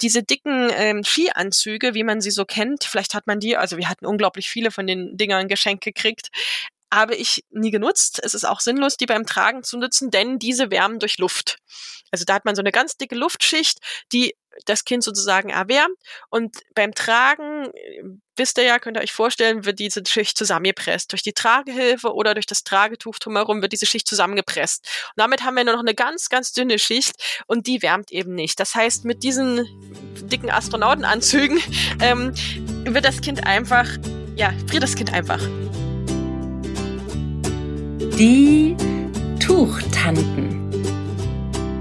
Diese dicken ähm, Skianzüge, wie man sie so kennt, vielleicht hat man die, also wir hatten unglaublich viele von den Dingern geschenkt gekriegt, habe ich nie genutzt. Es ist auch sinnlos, die beim Tragen zu nutzen, denn diese wärmen durch Luft. Also da hat man so eine ganz dicke Luftschicht, die das Kind sozusagen erwärmt und beim Tragen, wisst ihr ja, könnt ihr euch vorstellen, wird diese Schicht zusammengepresst. Durch die Tragehilfe oder durch das Tragetuch drumherum wird diese Schicht zusammengepresst. Und damit haben wir nur noch eine ganz, ganz dünne Schicht und die wärmt eben nicht. Das heißt, mit diesen dicken Astronautenanzügen ähm, wird das Kind einfach, ja, friert das Kind einfach. Die Tuchtanten.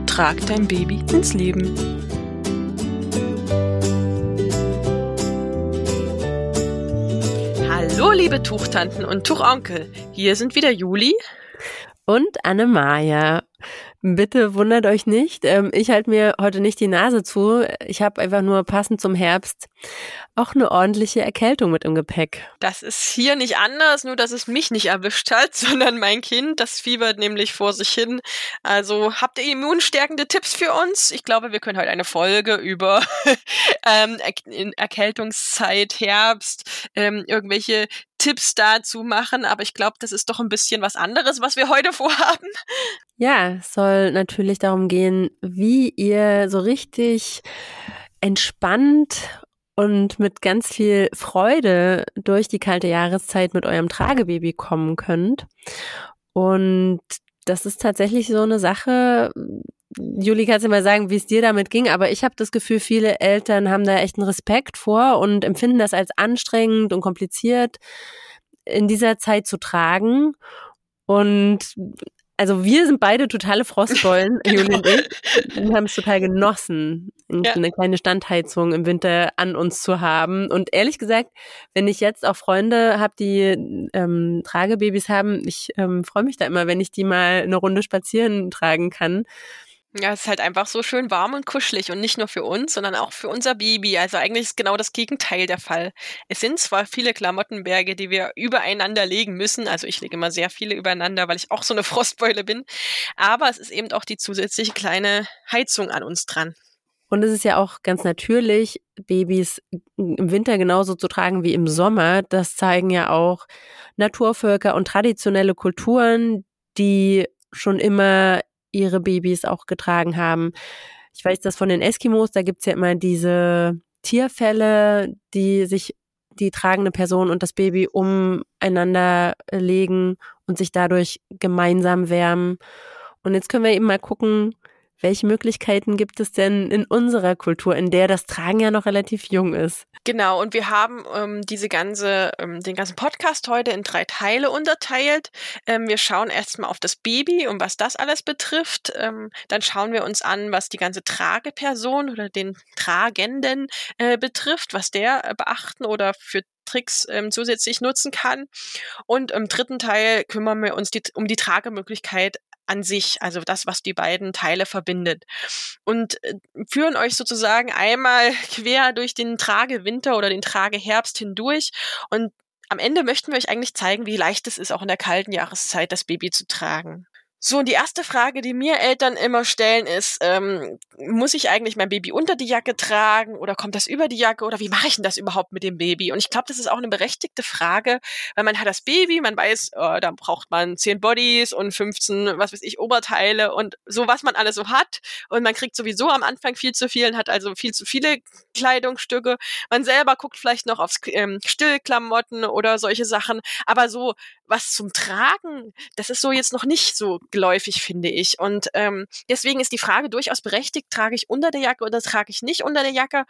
Trag dein Baby ins Leben. Hallo, liebe Tuchtanten und Tuchonkel. Hier sind wieder Juli und Anne-Maja. Bitte wundert euch nicht. Ähm, ich halte mir heute nicht die Nase zu. Ich habe einfach nur passend zum Herbst auch eine ordentliche Erkältung mit im Gepäck. Das ist hier nicht anders, nur dass es mich nicht erwischt hat, sondern mein Kind. Das fiebert nämlich vor sich hin. Also habt ihr immunstärkende Tipps für uns? Ich glaube, wir können heute eine Folge über ähm, Erkältungszeit, Herbst, ähm, irgendwelche Tipps dazu machen, aber ich glaube, das ist doch ein bisschen was anderes, was wir heute vorhaben. Ja, es soll natürlich darum gehen, wie ihr so richtig entspannt und mit ganz viel Freude durch die kalte Jahreszeit mit eurem Tragebaby kommen könnt. Und das ist tatsächlich so eine Sache. Juli, kannst du mal sagen, wie es dir damit ging? Aber ich habe das Gefühl, viele Eltern haben da echt einen Respekt vor und empfinden das als anstrengend und kompliziert in dieser Zeit zu tragen. Und also wir sind beide totale Frostbeulen, genau. Juli und ich. Wir haben es total genossen, ja. eine kleine Standheizung im Winter an uns zu haben. Und ehrlich gesagt, wenn ich jetzt auch Freunde habe, die ähm, Tragebabys haben, ich ähm, freue mich da immer, wenn ich die mal eine Runde spazieren tragen kann. Ja, es ist halt einfach so schön warm und kuschelig und nicht nur für uns, sondern auch für unser Baby. Also eigentlich ist genau das Gegenteil der Fall. Es sind zwar viele Klamottenberge, die wir übereinander legen müssen, also ich lege immer sehr viele übereinander, weil ich auch so eine Frostbeule bin, aber es ist eben auch die zusätzliche kleine Heizung an uns dran. Und es ist ja auch ganz natürlich, Babys im Winter genauso zu tragen wie im Sommer. Das zeigen ja auch Naturvölker und traditionelle Kulturen, die schon immer ihre Babys auch getragen haben. Ich weiß das von den Eskimos, da gibt's ja immer diese Tierfälle, die sich die tragende Person und das Baby umeinander legen und sich dadurch gemeinsam wärmen. Und jetzt können wir eben mal gucken, welche Möglichkeiten gibt es denn in unserer Kultur, in der das Tragen ja noch relativ jung ist? Genau, und wir haben ähm, diese ganze, ähm, den ganzen Podcast heute in drei Teile unterteilt. Ähm, wir schauen erstmal auf das Baby und was das alles betrifft. Ähm, dann schauen wir uns an, was die ganze Trageperson oder den Tragenden äh, betrifft, was der äh, beachten oder für Tricks ähm, zusätzlich nutzen kann. Und im dritten Teil kümmern wir uns die, um die Tragemöglichkeit an sich, also das, was die beiden Teile verbindet. Und äh, führen euch sozusagen einmal quer durch den Tragewinter oder den Trageherbst hindurch und am Ende möchten wir euch eigentlich zeigen, wie leicht es ist, auch in der kalten Jahreszeit das Baby zu tragen. So, und die erste Frage, die mir Eltern immer stellen, ist, ähm, muss ich eigentlich mein Baby unter die Jacke tragen oder kommt das über die Jacke oder wie mache ich denn das überhaupt mit dem Baby? Und ich glaube, das ist auch eine berechtigte Frage, weil man hat das Baby, man weiß, oh, da braucht man 10 Bodies und 15, was weiß ich, Oberteile und so, was man alles so hat. Und man kriegt sowieso am Anfang viel zu viel und hat also viel zu viele Kleidungsstücke. Man selber guckt vielleicht noch aufs ähm, Stillklamotten oder solche Sachen. Aber so was zum Tragen, das ist so jetzt noch nicht so geläufig, finde ich. Und ähm, deswegen ist die Frage durchaus berechtigt, trage ich unter der Jacke oder trage ich nicht unter der Jacke?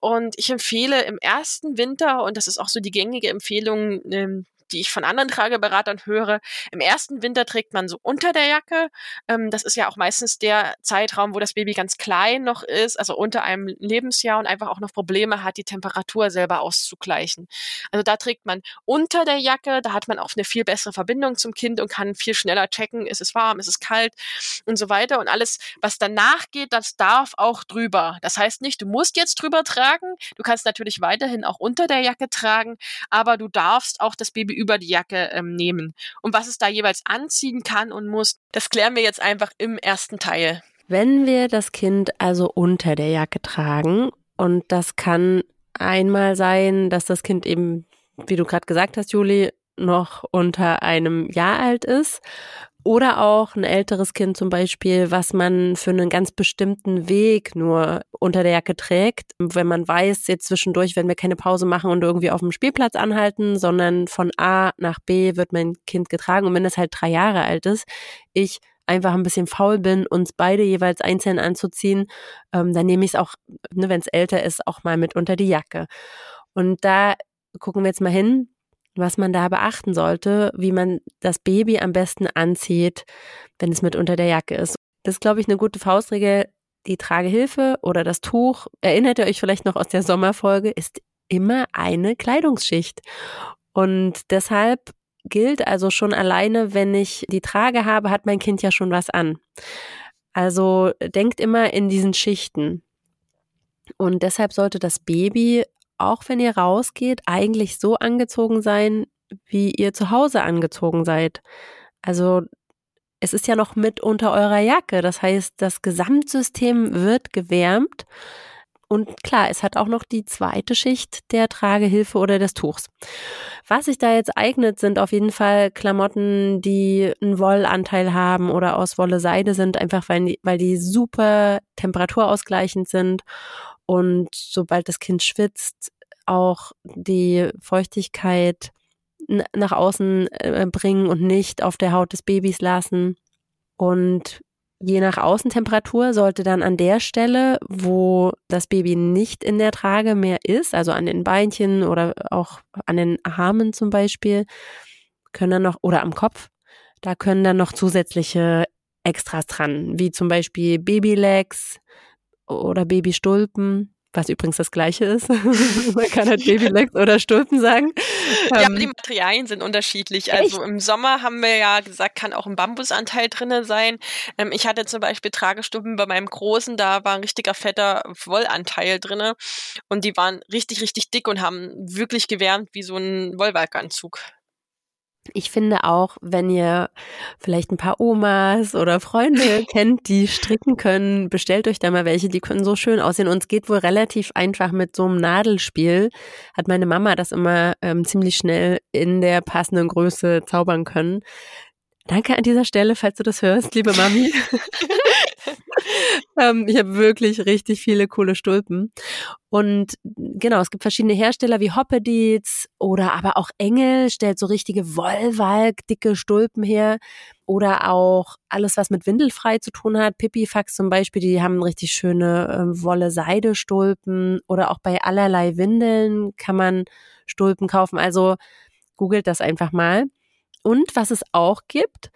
Und ich empfehle im ersten Winter, und das ist auch so die gängige Empfehlung, ähm, die ich von anderen Trageberatern höre. Im ersten Winter trägt man so unter der Jacke. Ähm, das ist ja auch meistens der Zeitraum, wo das Baby ganz klein noch ist, also unter einem Lebensjahr und einfach auch noch Probleme hat, die Temperatur selber auszugleichen. Also da trägt man unter der Jacke, da hat man auch eine viel bessere Verbindung zum Kind und kann viel schneller checken, ist es warm, ist es kalt und so weiter. Und alles, was danach geht, das darf auch drüber. Das heißt nicht, du musst jetzt drüber tragen. Du kannst natürlich weiterhin auch unter der Jacke tragen, aber du darfst auch das Baby über die Jacke ähm, nehmen. Und was es da jeweils anziehen kann und muss, das klären wir jetzt einfach im ersten Teil. Wenn wir das Kind also unter der Jacke tragen und das kann einmal sein, dass das Kind eben, wie du gerade gesagt hast, Juli, noch unter einem Jahr alt ist oder auch ein älteres Kind zum Beispiel, was man für einen ganz bestimmten Weg nur unter der Jacke trägt. Wenn man weiß, jetzt zwischendurch, wenn wir keine Pause machen und irgendwie auf dem Spielplatz anhalten, sondern von A nach B wird mein Kind getragen. Und wenn es halt drei Jahre alt ist, ich einfach ein bisschen faul bin, uns beide jeweils einzeln anzuziehen, ähm, dann nehme ich es auch, ne, wenn es älter ist, auch mal mit unter die Jacke. Und da gucken wir jetzt mal hin, was man da beachten sollte, wie man das Baby am besten anzieht, wenn es mit unter der Jacke ist. Das ist, glaube ich, eine gute Faustregel. Die Tragehilfe oder das Tuch, erinnert ihr euch vielleicht noch aus der Sommerfolge, ist immer eine Kleidungsschicht. Und deshalb gilt also schon alleine, wenn ich die Trage habe, hat mein Kind ja schon was an. Also denkt immer in diesen Schichten. Und deshalb sollte das Baby auch wenn ihr rausgeht, eigentlich so angezogen sein, wie ihr zu Hause angezogen seid. Also es ist ja noch mit unter eurer Jacke. Das heißt, das Gesamtsystem wird gewärmt. Und klar, es hat auch noch die zweite Schicht der Tragehilfe oder des Tuchs. Was sich da jetzt eignet, sind auf jeden Fall Klamotten, die einen Wollanteil haben oder aus Wolle Seide sind, einfach weil die, weil die super temperaturausgleichend sind und sobald das Kind schwitzt, auch die Feuchtigkeit nach außen äh, bringen und nicht auf der Haut des Babys lassen. Und je nach Außentemperatur sollte dann an der Stelle, wo das Baby nicht in der Trage mehr ist, also an den Beinchen oder auch an den Armen zum Beispiel, können dann noch, oder am Kopf, da können dann noch zusätzliche Extras dran, wie zum Beispiel Babylegs, oder Babystulpen, was übrigens das gleiche ist. Man kann halt Babylegs oder Stulpen sagen. Ja, aber die ähm, Materialien sind unterschiedlich. Echt? Also im Sommer haben wir ja gesagt, kann auch ein Bambusanteil drin sein. Ähm, ich hatte zum Beispiel Tragestulpen bei meinem Großen, da war ein richtiger fetter Wollanteil drin. Und die waren richtig, richtig dick und haben wirklich gewärmt wie so ein Wollwerkanzug. Ich finde auch, wenn ihr vielleicht ein paar Omas oder Freunde kennt, die stricken können, bestellt euch da mal welche, die können so schön aussehen. Und es geht wohl relativ einfach mit so einem Nadelspiel. Hat meine Mama das immer ähm, ziemlich schnell in der passenden Größe zaubern können. Danke an dieser Stelle, falls du das hörst, liebe Mami. ähm, ich habe wirklich richtig viele coole Stulpen. Und genau, es gibt verschiedene Hersteller wie Hoppedietz oder aber auch Engel stellt so richtige Wollwalk, dicke Stulpen her. Oder auch alles, was mit Windelfrei zu tun hat. Pipifax zum Beispiel, die haben richtig schöne äh, Wolle-Seide-Stulpen. Oder auch bei allerlei Windeln kann man Stulpen kaufen. Also googelt das einfach mal. Und was es auch gibt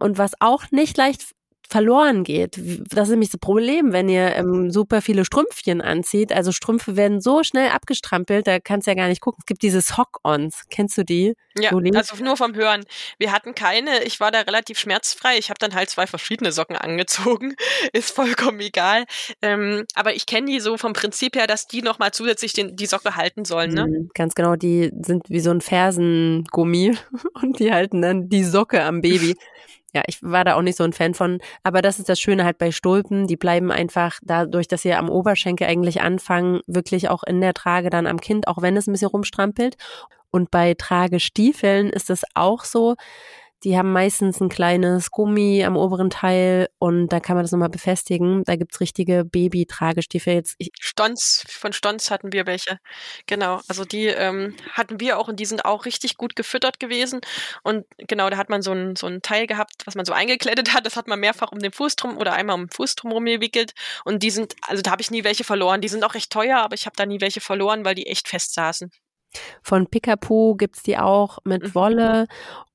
und was auch nicht leicht verloren geht. Das ist nämlich das Problem, wenn ihr ähm, super viele Strümpfchen anzieht. Also Strümpfe werden so schnell abgestrampelt, da kannst du ja gar nicht gucken. Es gibt diese Sock-Ons. Kennst du die? Ja, Juli? also nur vom Hören. Wir hatten keine, ich war da relativ schmerzfrei. Ich habe dann halt zwei verschiedene Socken angezogen. Ist vollkommen egal. Ähm, aber ich kenne die so vom Prinzip her, dass die nochmal zusätzlich den, die Socke halten sollen. Ne? Mhm, ganz genau, die sind wie so ein Fersengummi und die halten dann die Socke am Baby. Ja, ich war da auch nicht so ein Fan von. Aber das ist das Schöne halt bei Stulpen. Die bleiben einfach dadurch, dass sie am Oberschenkel eigentlich anfangen, wirklich auch in der Trage dann am Kind, auch wenn es ein bisschen rumstrampelt. Und bei Tragestiefeln ist es auch so, die haben meistens ein kleines Gummi am oberen Teil und da kann man das nochmal befestigen. Da gibt's richtige Baby-Tragestiefel. Jetzt Stonz, von Stonz hatten wir welche. Genau, also die ähm, hatten wir auch und die sind auch richtig gut gefüttert gewesen. Und genau, da hat man so ein, so ein Teil gehabt, was man so eingekleidet hat. Das hat man mehrfach um den Fuß drum oder einmal um den Fuß drum rumgewickelt. Und die sind, also da habe ich nie welche verloren. Die sind auch recht teuer, aber ich habe da nie welche verloren, weil die echt fest saßen. Von Picapo gibt's die auch mit mhm. Wolle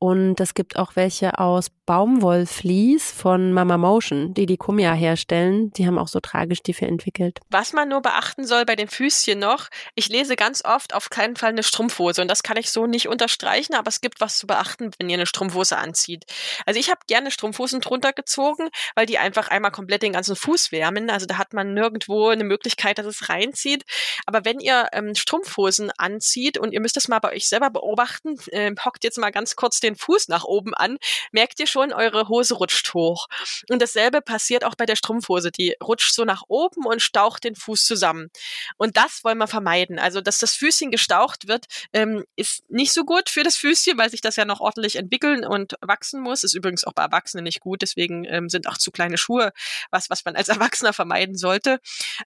und es gibt auch welche aus Baumwollflies von Mama Motion, die die Kumia herstellen. Die haben auch so Tragestiefel entwickelt. Was man nur beachten soll bei den Füßchen noch, ich lese ganz oft auf keinen Fall eine Strumpfhose und das kann ich so nicht unterstreichen, aber es gibt was zu beachten, wenn ihr eine Strumpfhose anzieht. Also ich habe gerne Strumpfhosen drunter gezogen, weil die einfach einmal komplett den ganzen Fuß wärmen. Also da hat man nirgendwo eine Möglichkeit, dass es reinzieht. Aber wenn ihr ähm, Strumpfhosen anzieht, sieht, und ihr müsst es mal bei euch selber beobachten, äh, hockt jetzt mal ganz kurz den Fuß nach oben an, merkt ihr schon, eure Hose rutscht hoch. Und dasselbe passiert auch bei der Strumpfhose. Die rutscht so nach oben und staucht den Fuß zusammen. Und das wollen wir vermeiden. Also, dass das Füßchen gestaucht wird, ähm, ist nicht so gut für das Füßchen, weil sich das ja noch ordentlich entwickeln und wachsen muss. Ist übrigens auch bei Erwachsenen nicht gut. Deswegen ähm, sind auch zu kleine Schuhe was, was man als Erwachsener vermeiden sollte.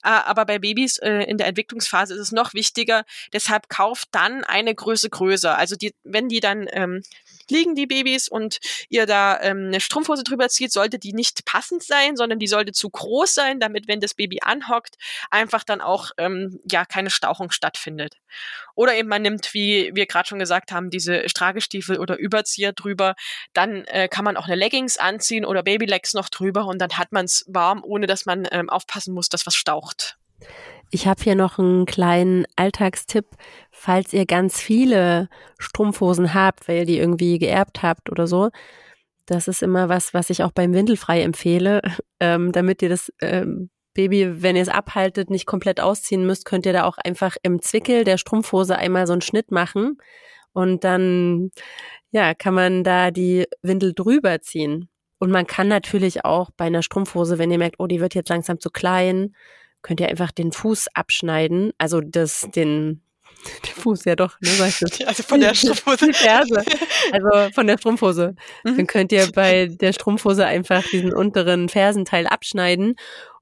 Äh, aber bei Babys äh, in der Entwicklungsphase ist es noch wichtiger. Deshalb kauft dann eine Größe größer. Also die, wenn die dann ähm, liegen, die Babys, und ihr da ähm, eine Strumpfhose drüber zieht, sollte die nicht passend sein, sondern die sollte zu groß sein, damit, wenn das Baby anhockt, einfach dann auch ähm, ja keine Stauchung stattfindet. Oder eben man nimmt, wie wir gerade schon gesagt haben, diese Stragestiefel oder Überzieher drüber. Dann äh, kann man auch eine Leggings anziehen oder Babylegs noch drüber und dann hat man es warm, ohne dass man ähm, aufpassen muss, dass was staucht. Ich habe hier noch einen kleinen Alltagstipp, falls ihr ganz viele Strumpfhosen habt, weil ihr die irgendwie geerbt habt oder so. Das ist immer was, was ich auch beim Windelfrei empfehle, ähm, damit ihr das ähm, Baby, wenn ihr es abhaltet, nicht komplett ausziehen müsst, könnt ihr da auch einfach im Zwickel der Strumpfhose einmal so einen Schnitt machen und dann ja, kann man da die Windel drüber ziehen. Und man kann natürlich auch bei einer Strumpfhose, wenn ihr merkt, oh, die wird jetzt langsam zu klein, könnt ihr einfach den Fuß abschneiden, also das den den Fuß, ja doch, ne, weißt du. Also von der Strumpfhose. Die Ferse. Also von der Strumpfhose. Mhm. Dann könnt ihr bei der Strumpfhose einfach diesen unteren Fersenteil abschneiden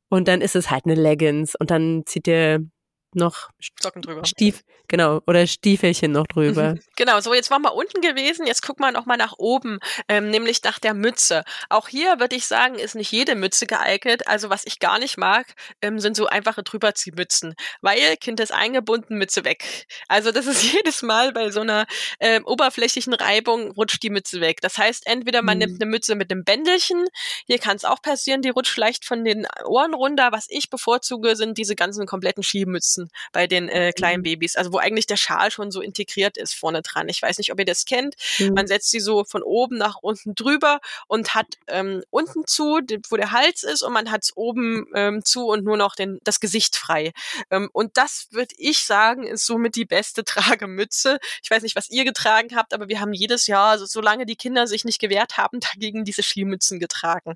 und dann ist es halt eine Leggings und dann zieht ihr noch Socken drüber. Stief, genau, oder Stiefelchen noch drüber. genau, so jetzt waren wir unten gewesen, jetzt guck mal noch mal nach oben, ähm, nämlich nach der Mütze. Auch hier würde ich sagen, ist nicht jede Mütze geeignet. Also was ich gar nicht mag, ähm, sind so einfache Drüberziehmützen, weil Kind ist eingebunden, Mütze weg. Also das ist jedes Mal bei so einer ähm, oberflächlichen Reibung rutscht die Mütze weg. Das heißt, entweder man mhm. nimmt eine Mütze mit einem Bändelchen, hier kann es auch passieren, die rutscht leicht von den Ohren runter. Was ich bevorzuge, sind diese ganzen kompletten Skimützen müssen bei den äh, kleinen. Babys. Also wo eigentlich der Schal schon so integriert ist vorne dran. Ich weiß nicht, ob ihr das kennt. Mhm. Man setzt sie so von oben nach unten drüber und hat ähm, unten zu, wo der Hals ist, und man hat es oben ähm, zu und nur noch den, das Gesicht frei. Ähm, und das würde ich sagen, ist somit die beste Tragemütze. Ich weiß nicht, was ihr getragen habt, aber wir haben jedes Jahr, also solange die Kinder sich nicht gewehrt haben, dagegen diese Skimützen getragen.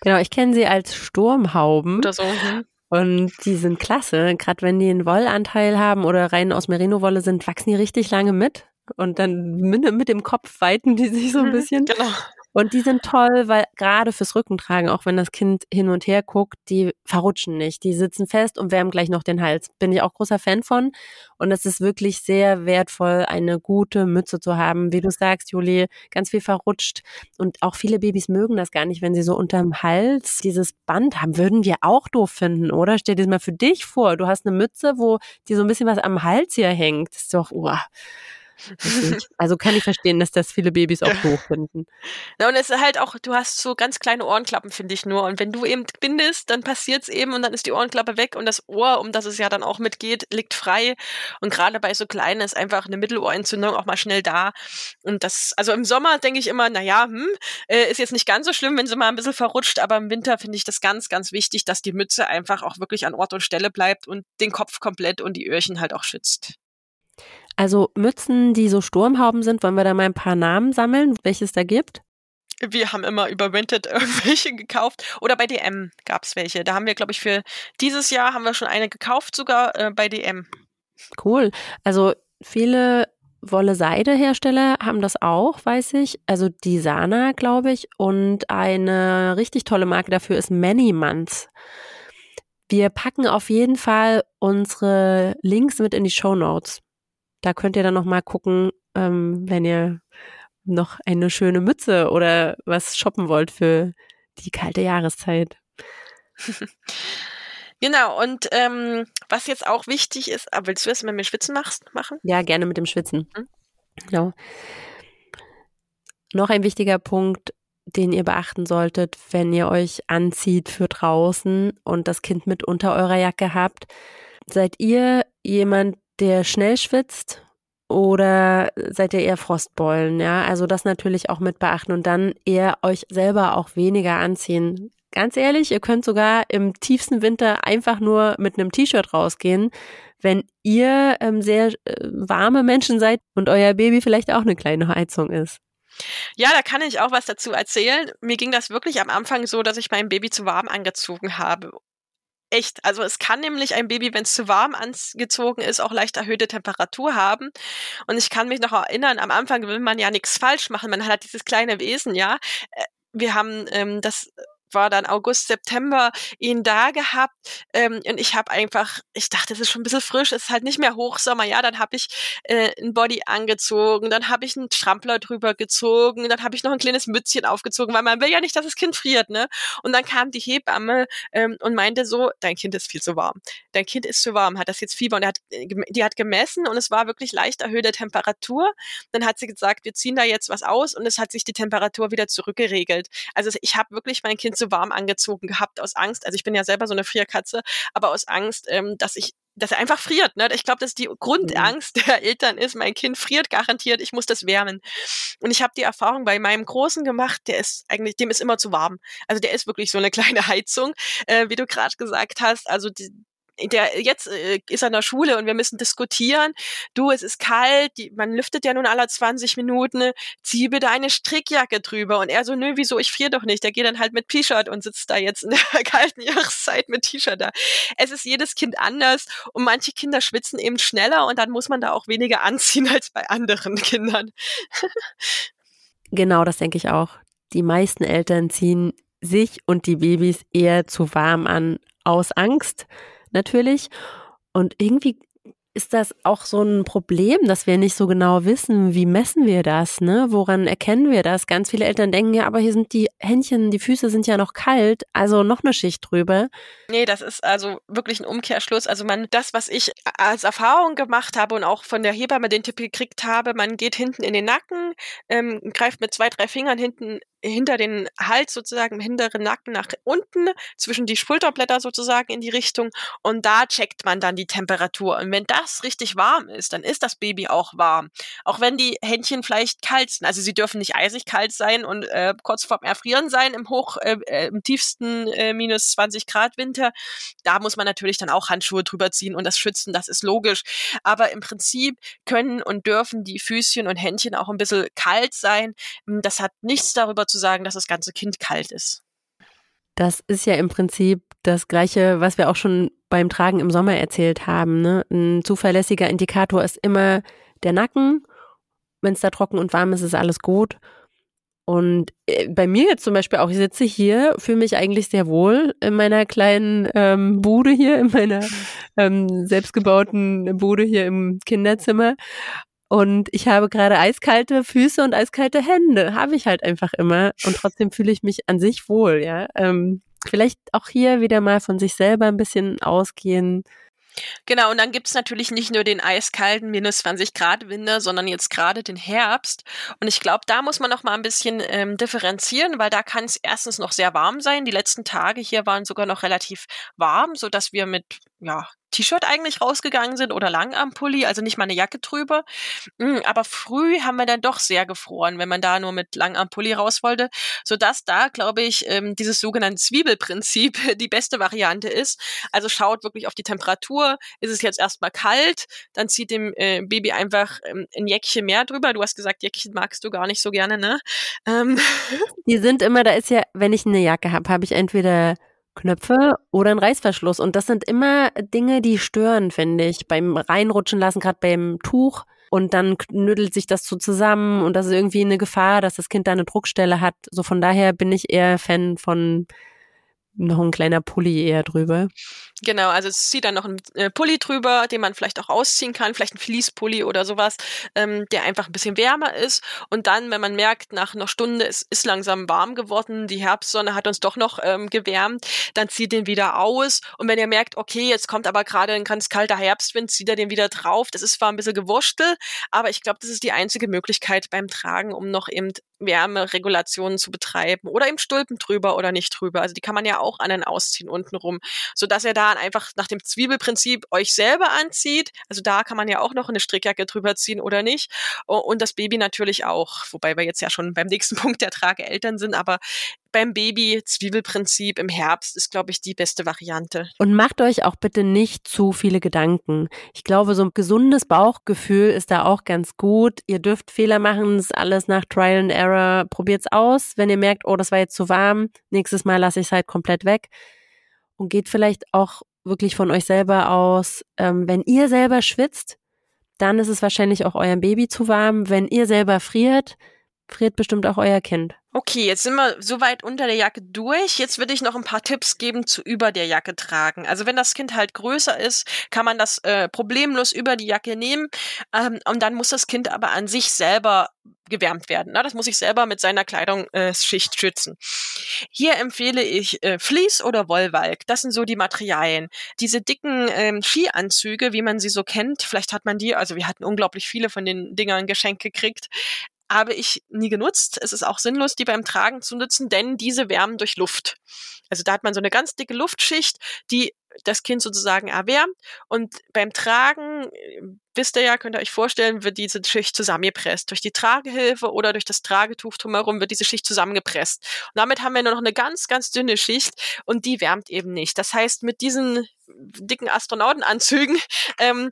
Genau, ich kenne sie als Sturmhauben. Oder so. Hm. Und die sind klasse. Gerade wenn die einen Wollanteil haben oder rein aus Merino-Wolle sind, wachsen die richtig lange mit. Und dann mit, mit dem Kopf weiten die sich so ein mhm, bisschen. Genau. Und die sind toll, weil gerade fürs Rückentragen, auch wenn das Kind hin und her guckt, die verrutschen nicht. Die sitzen fest und wärmen gleich noch den Hals. Bin ich auch großer Fan von. Und es ist wirklich sehr wertvoll, eine gute Mütze zu haben. Wie du sagst, Juli, ganz viel verrutscht. Und auch viele Babys mögen das gar nicht, wenn sie so unterm Hals dieses Band haben. Würden wir auch doof finden, oder? Stell dir das mal für dich vor. Du hast eine Mütze, wo dir so ein bisschen was am Hals hier hängt. Das ist doch, uah. Also kann ich verstehen, dass das viele Babys auch doof finden. Ja, und es ist halt auch, du hast so ganz kleine Ohrenklappen, finde ich nur. Und wenn du eben bindest, dann passiert es eben und dann ist die Ohrenklappe weg und das Ohr, um das es ja dann auch mitgeht, liegt frei. Und gerade bei so kleinen ist einfach eine Mittelohrentzündung auch mal schnell da. Und das, also im Sommer denke ich immer, naja, hm, äh, ist jetzt nicht ganz so schlimm, wenn sie mal ein bisschen verrutscht, aber im Winter finde ich das ganz, ganz wichtig, dass die Mütze einfach auch wirklich an Ort und Stelle bleibt und den Kopf komplett und die Öhrchen halt auch schützt. Also Mützen, die so Sturmhauben sind, wollen wir da mal ein paar Namen sammeln, welches da gibt? Wir haben immer über Vinted irgendwelche gekauft. Oder bei DM gab es welche. Da haben wir, glaube ich, für dieses Jahr haben wir schon eine gekauft, sogar äh, bei DM. Cool. Also viele Wolle-Seide-Hersteller haben das auch, weiß ich. Also die Sana, glaube ich. Und eine richtig tolle Marke dafür ist Many Months. Wir packen auf jeden Fall unsere Links mit in die Show Notes. Da könnt ihr dann noch mal gucken, ähm, wenn ihr noch eine schöne Mütze oder was shoppen wollt für die kalte Jahreszeit. Genau, und ähm, was jetzt auch wichtig ist, aber ah, willst du das mit mir Schwitzen machst, machen? Ja, gerne mit dem Schwitzen. Mhm. Genau. Noch ein wichtiger Punkt, den ihr beachten solltet, wenn ihr euch anzieht für draußen und das Kind mit unter eurer Jacke habt. Seid ihr jemand, der schnell schwitzt oder seid ihr eher Frostbeulen, ja? Also das natürlich auch mit beachten und dann eher euch selber auch weniger anziehen. Ganz ehrlich, ihr könnt sogar im tiefsten Winter einfach nur mit einem T-Shirt rausgehen, wenn ihr ähm, sehr äh, warme Menschen seid und euer Baby vielleicht auch eine kleine Heizung ist. Ja, da kann ich auch was dazu erzählen. Mir ging das wirklich am Anfang so, dass ich mein Baby zu warm angezogen habe. Echt. Also es kann nämlich ein Baby, wenn es zu warm angezogen ist, auch leicht erhöhte Temperatur haben. Und ich kann mich noch erinnern, am Anfang will man ja nichts falsch machen. Man hat dieses kleine Wesen, ja. Äh, wir haben ähm, das war dann August, September ihn da gehabt ähm, und ich habe einfach, ich dachte, es ist schon ein bisschen frisch, es ist halt nicht mehr Hochsommer, ja, dann habe ich äh, ein Body angezogen, dann habe ich einen Strampler drüber gezogen, dann habe ich noch ein kleines Mützchen aufgezogen, weil man will ja nicht, dass das Kind friert, ne? Und dann kam die Hebamme ähm, und meinte so, dein Kind ist viel zu warm, dein Kind ist zu warm, hat das jetzt Fieber und hat, äh, die hat gemessen und es war wirklich leicht erhöhte Temperatur. Dann hat sie gesagt, wir ziehen da jetzt was aus und es hat sich die Temperatur wieder zurückgeregelt. Also ich habe wirklich mein Kind zu warm angezogen gehabt aus Angst. Also ich bin ja selber so eine Frierkatze, aber aus Angst, ähm, dass ich dass er einfach friert. Ne? Ich glaube, dass die Grundangst mhm. der Eltern ist, mein Kind friert garantiert, ich muss das wärmen. Und ich habe die Erfahrung bei meinem Großen gemacht, der ist eigentlich, dem ist immer zu warm. Also der ist wirklich so eine kleine Heizung, äh, wie du gerade gesagt hast. Also die, der jetzt äh, ist an der Schule und wir müssen diskutieren. Du, es ist kalt, die, man lüftet ja nun alle 20 Minuten, zieh bitte eine Strickjacke drüber. Und er so, nö, wieso, ich friere doch nicht. Der geht dann halt mit T-Shirt und sitzt da jetzt in der kalten Jahreszeit mit T-Shirt da. Es ist jedes Kind anders und manche Kinder schwitzen eben schneller und dann muss man da auch weniger anziehen als bei anderen Kindern. genau, das denke ich auch. Die meisten Eltern ziehen sich und die Babys eher zu warm an aus Angst natürlich. Und irgendwie ist das auch so ein Problem, dass wir nicht so genau wissen, wie messen wir das, ne? Woran erkennen wir das? Ganz viele Eltern denken ja, aber hier sind die Händchen, die Füße sind ja noch kalt, also noch eine Schicht drüber. Nee, das ist also wirklich ein Umkehrschluss. Also man, das, was ich als Erfahrung gemacht habe und auch von der Hebamme den Tipp gekriegt habe, man geht hinten in den Nacken, ähm, greift mit zwei, drei Fingern hinten hinter den Hals sozusagen, im hinteren Nacken nach unten, zwischen die Schulterblätter sozusagen in die Richtung und da checkt man dann die Temperatur. Und wenn das richtig warm ist, dann ist das Baby auch warm. Auch wenn die Händchen vielleicht kalt sind. Also sie dürfen nicht eisig kalt sein und äh, kurz vorm Erfrieren sein im hoch, äh, äh im tiefsten äh, minus 20 Grad Winter. Da muss man natürlich dann auch Handschuhe drüber ziehen und das schützen, das ist logisch. Aber im Prinzip können und dürfen die Füßchen und Händchen auch ein bisschen kalt sein. Das hat nichts darüber zu zu sagen, dass das ganze Kind kalt ist. Das ist ja im Prinzip das Gleiche, was wir auch schon beim Tragen im Sommer erzählt haben. Ne? Ein zuverlässiger Indikator ist immer der Nacken. Wenn es da trocken und warm ist, ist alles gut. Und äh, bei mir jetzt zum Beispiel auch, ich sitze hier, fühle mich eigentlich sehr wohl in meiner kleinen ähm, Bude hier, in meiner ähm, selbstgebauten Bude hier im Kinderzimmer. Und ich habe gerade eiskalte Füße und eiskalte Hände. Habe ich halt einfach immer. Und trotzdem fühle ich mich an sich wohl, ja. Ähm, vielleicht auch hier wieder mal von sich selber ein bisschen ausgehen. Genau, und dann gibt's natürlich nicht nur den eiskalten minus 20 Grad Winter, sondern jetzt gerade den Herbst. Und ich glaube, da muss man noch mal ein bisschen ähm, differenzieren, weil da kann es erstens noch sehr warm sein. Die letzten Tage hier waren sogar noch relativ warm, so dass wir mit ja, T-Shirt eigentlich rausgegangen sind oder Langarmpulli, also nicht mal eine Jacke drüber. Mm, aber früh haben wir dann doch sehr gefroren, wenn man da nur mit Langarmpulli raus wollte, sodass da, glaube ich, ähm, dieses sogenannte Zwiebelprinzip die beste Variante ist. Also schaut wirklich auf die Temperatur. Ist es jetzt erstmal kalt, dann zieht dem äh, Baby einfach ähm, ein Jäckchen mehr drüber. Du hast gesagt, Jäckchen magst du gar nicht so gerne, ne? Ähm. Die sind immer, da ist ja, wenn ich eine Jacke habe, habe ich entweder Knöpfe oder ein Reißverschluss. Und das sind immer Dinge, die stören, finde ich. Beim Reinrutschen lassen, gerade beim Tuch. Und dann knüttelt sich das so zusammen und das ist irgendwie eine Gefahr, dass das Kind da eine Druckstelle hat. So von daher bin ich eher Fan von noch ein kleiner Pulli eher drüber. Genau, also es zieht dann noch ein äh, Pulli drüber, den man vielleicht auch ausziehen kann, vielleicht ein Fließpulli oder sowas, ähm, der einfach ein bisschen wärmer ist. Und dann, wenn man merkt, nach einer Stunde, es ist langsam warm geworden, die Herbstsonne hat uns doch noch ähm, gewärmt, dann zieht den wieder aus. Und wenn ihr merkt, okay, jetzt kommt aber gerade ein ganz kalter Herbstwind, zieht er den wieder drauf. Das ist zwar ein bisschen gewurstel, aber ich glaube, das ist die einzige Möglichkeit beim Tragen, um noch eben Wärmeregulationen zu betreiben oder eben Stulpen drüber oder nicht drüber. Also die kann man ja auch an den ausziehen unten rum, sodass er da Plan einfach nach dem Zwiebelprinzip euch selber anzieht. Also da kann man ja auch noch eine Strickjacke drüber ziehen oder nicht. Und das Baby natürlich auch, wobei wir jetzt ja schon beim nächsten Punkt der Trageeltern sind, aber beim Baby Zwiebelprinzip im Herbst ist, glaube ich, die beste Variante. Und macht euch auch bitte nicht zu viele Gedanken. Ich glaube, so ein gesundes Bauchgefühl ist da auch ganz gut. Ihr dürft Fehler machen, ist alles nach Trial and Error. Probiert's aus. Wenn ihr merkt, oh, das war jetzt zu warm, nächstes Mal lasse ich es halt komplett weg. Und geht vielleicht auch wirklich von euch selber aus. Ähm, wenn ihr selber schwitzt, dann ist es wahrscheinlich auch eurem Baby zu warm. Wenn ihr selber friert, friert bestimmt auch euer Kind. Okay, jetzt sind wir soweit unter der Jacke durch. Jetzt würde ich noch ein paar Tipps geben zu über der Jacke tragen. Also wenn das Kind halt größer ist, kann man das äh, problemlos über die Jacke nehmen. Ähm, und dann muss das Kind aber an sich selber gewärmt werden. Na, das muss ich selber mit seiner Kleidungsschicht äh, schützen. Hier empfehle ich äh, Fleece oder Wollwalk. Das sind so die Materialien. Diese dicken ähm, Skianzüge, wie man sie so kennt, vielleicht hat man die, also wir hatten unglaublich viele von den Dingern geschenkt gekriegt habe ich nie genutzt. Es ist auch sinnlos, die beim Tragen zu nutzen, denn diese wärmen durch Luft. Also da hat man so eine ganz dicke Luftschicht, die das Kind sozusagen erwärmt. Und beim Tragen, wisst ihr ja, könnt ihr euch vorstellen, wird diese Schicht zusammengepresst. Durch die Tragehilfe oder durch das Tragetuch drumherum wird diese Schicht zusammengepresst. Und damit haben wir nur noch eine ganz, ganz dünne Schicht und die wärmt eben nicht. Das heißt, mit diesen dicken Astronautenanzügen ähm,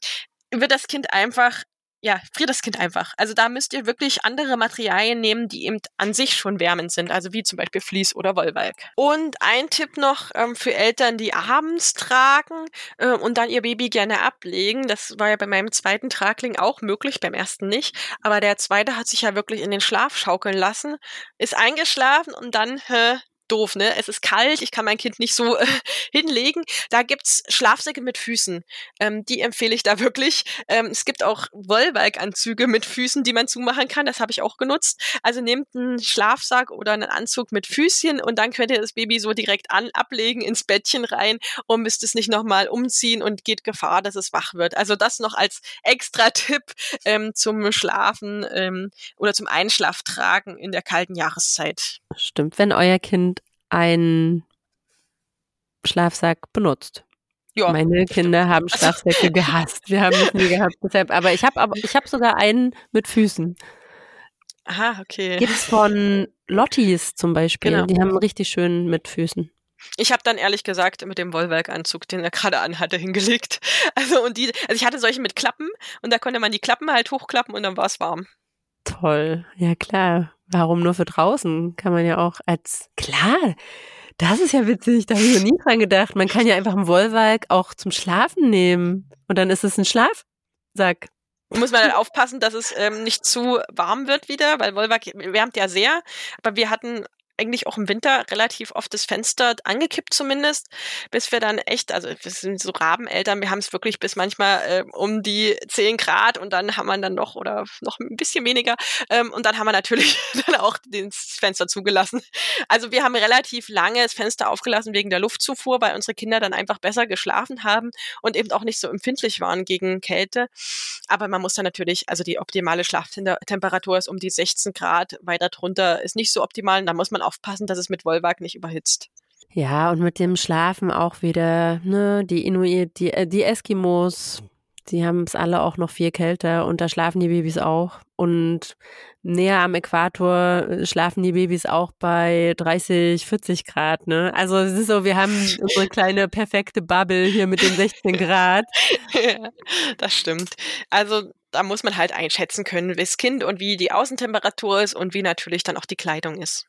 wird das Kind einfach ja, friert das Kind einfach. Also da müsst ihr wirklich andere Materialien nehmen, die eben an sich schon wärmend sind, also wie zum Beispiel Vlies oder Wollwalk. Und ein Tipp noch ähm, für Eltern, die abends tragen äh, und dann ihr Baby gerne ablegen. Das war ja bei meinem zweiten Tragling auch möglich, beim ersten nicht. Aber der zweite hat sich ja wirklich in den Schlaf schaukeln lassen, ist eingeschlafen und dann äh, doof, ne? Es ist kalt, ich kann mein Kind nicht so äh, hinlegen. Da gibt's Schlafsäcke mit Füßen. Ähm, die empfehle ich da wirklich. Ähm, es gibt auch Wollwalkanzüge mit Füßen, die man zumachen kann. Das habe ich auch genutzt. Also nehmt einen Schlafsack oder einen Anzug mit Füßchen und dann könnt ihr das Baby so direkt an ablegen ins Bettchen rein und müsst es nicht nochmal umziehen und geht Gefahr, dass es wach wird. Also das noch als extra Tipp ähm, zum Schlafen ähm, oder zum Einschlaftragen in der kalten Jahreszeit. Stimmt, wenn euer Kind einen Schlafsack benutzt. Ja, Meine Kinder haben Schlafsäcke gehasst. Wir haben nicht nie gehabt. Deshalb, aber ich habe aber ich habe sogar einen mit Füßen. Aha, okay. Gibt's von Lottis zum Beispiel. Genau. Die haben richtig schön mit Füßen. Ich habe dann ehrlich gesagt mit dem Wollwerkanzug, den er gerade anhatte, hingelegt. Also und die, also ich hatte solche mit Klappen und da konnte man die Klappen halt hochklappen und dann war es warm. Toll, ja klar. Warum nur für draußen? Kann man ja auch als, klar, das ist ja witzig, da habe ich noch nie dran gedacht. Man kann ja einfach einen Wollwalk auch zum Schlafen nehmen. Und dann ist es ein Schlafsack. Muss man halt aufpassen, dass es ähm, nicht zu warm wird wieder, weil Wollwalk wärmt ja sehr. Aber wir hatten eigentlich auch im Winter relativ oft das Fenster angekippt zumindest, bis wir dann echt, also wir sind so Rabeneltern, wir haben es wirklich bis manchmal äh, um die 10 Grad und dann haben wir dann noch oder noch ein bisschen weniger ähm, und dann haben wir natürlich dann auch das Fenster zugelassen. Also wir haben relativ lange das Fenster aufgelassen wegen der Luftzufuhr, weil unsere Kinder dann einfach besser geschlafen haben und eben auch nicht so empfindlich waren gegen Kälte. Aber man muss dann natürlich, also die optimale Schlaftemperatur ist um die 16 Grad, weiter drunter ist nicht so optimal und da muss man aufpassen, dass es mit Wollwag nicht überhitzt. Ja, und mit dem Schlafen auch wieder, ne, die Inuit, die, äh, die Eskimos, die haben es alle auch noch viel kälter und da schlafen die Babys auch. Und näher am Äquator äh, schlafen die Babys auch bei 30, 40 Grad, ne? Also es ist so, wir haben unsere kleine perfekte Bubble hier mit den 16 Grad. ja, das stimmt. Also da muss man halt einschätzen können, wie das Kind und wie die Außentemperatur ist und wie natürlich dann auch die Kleidung ist.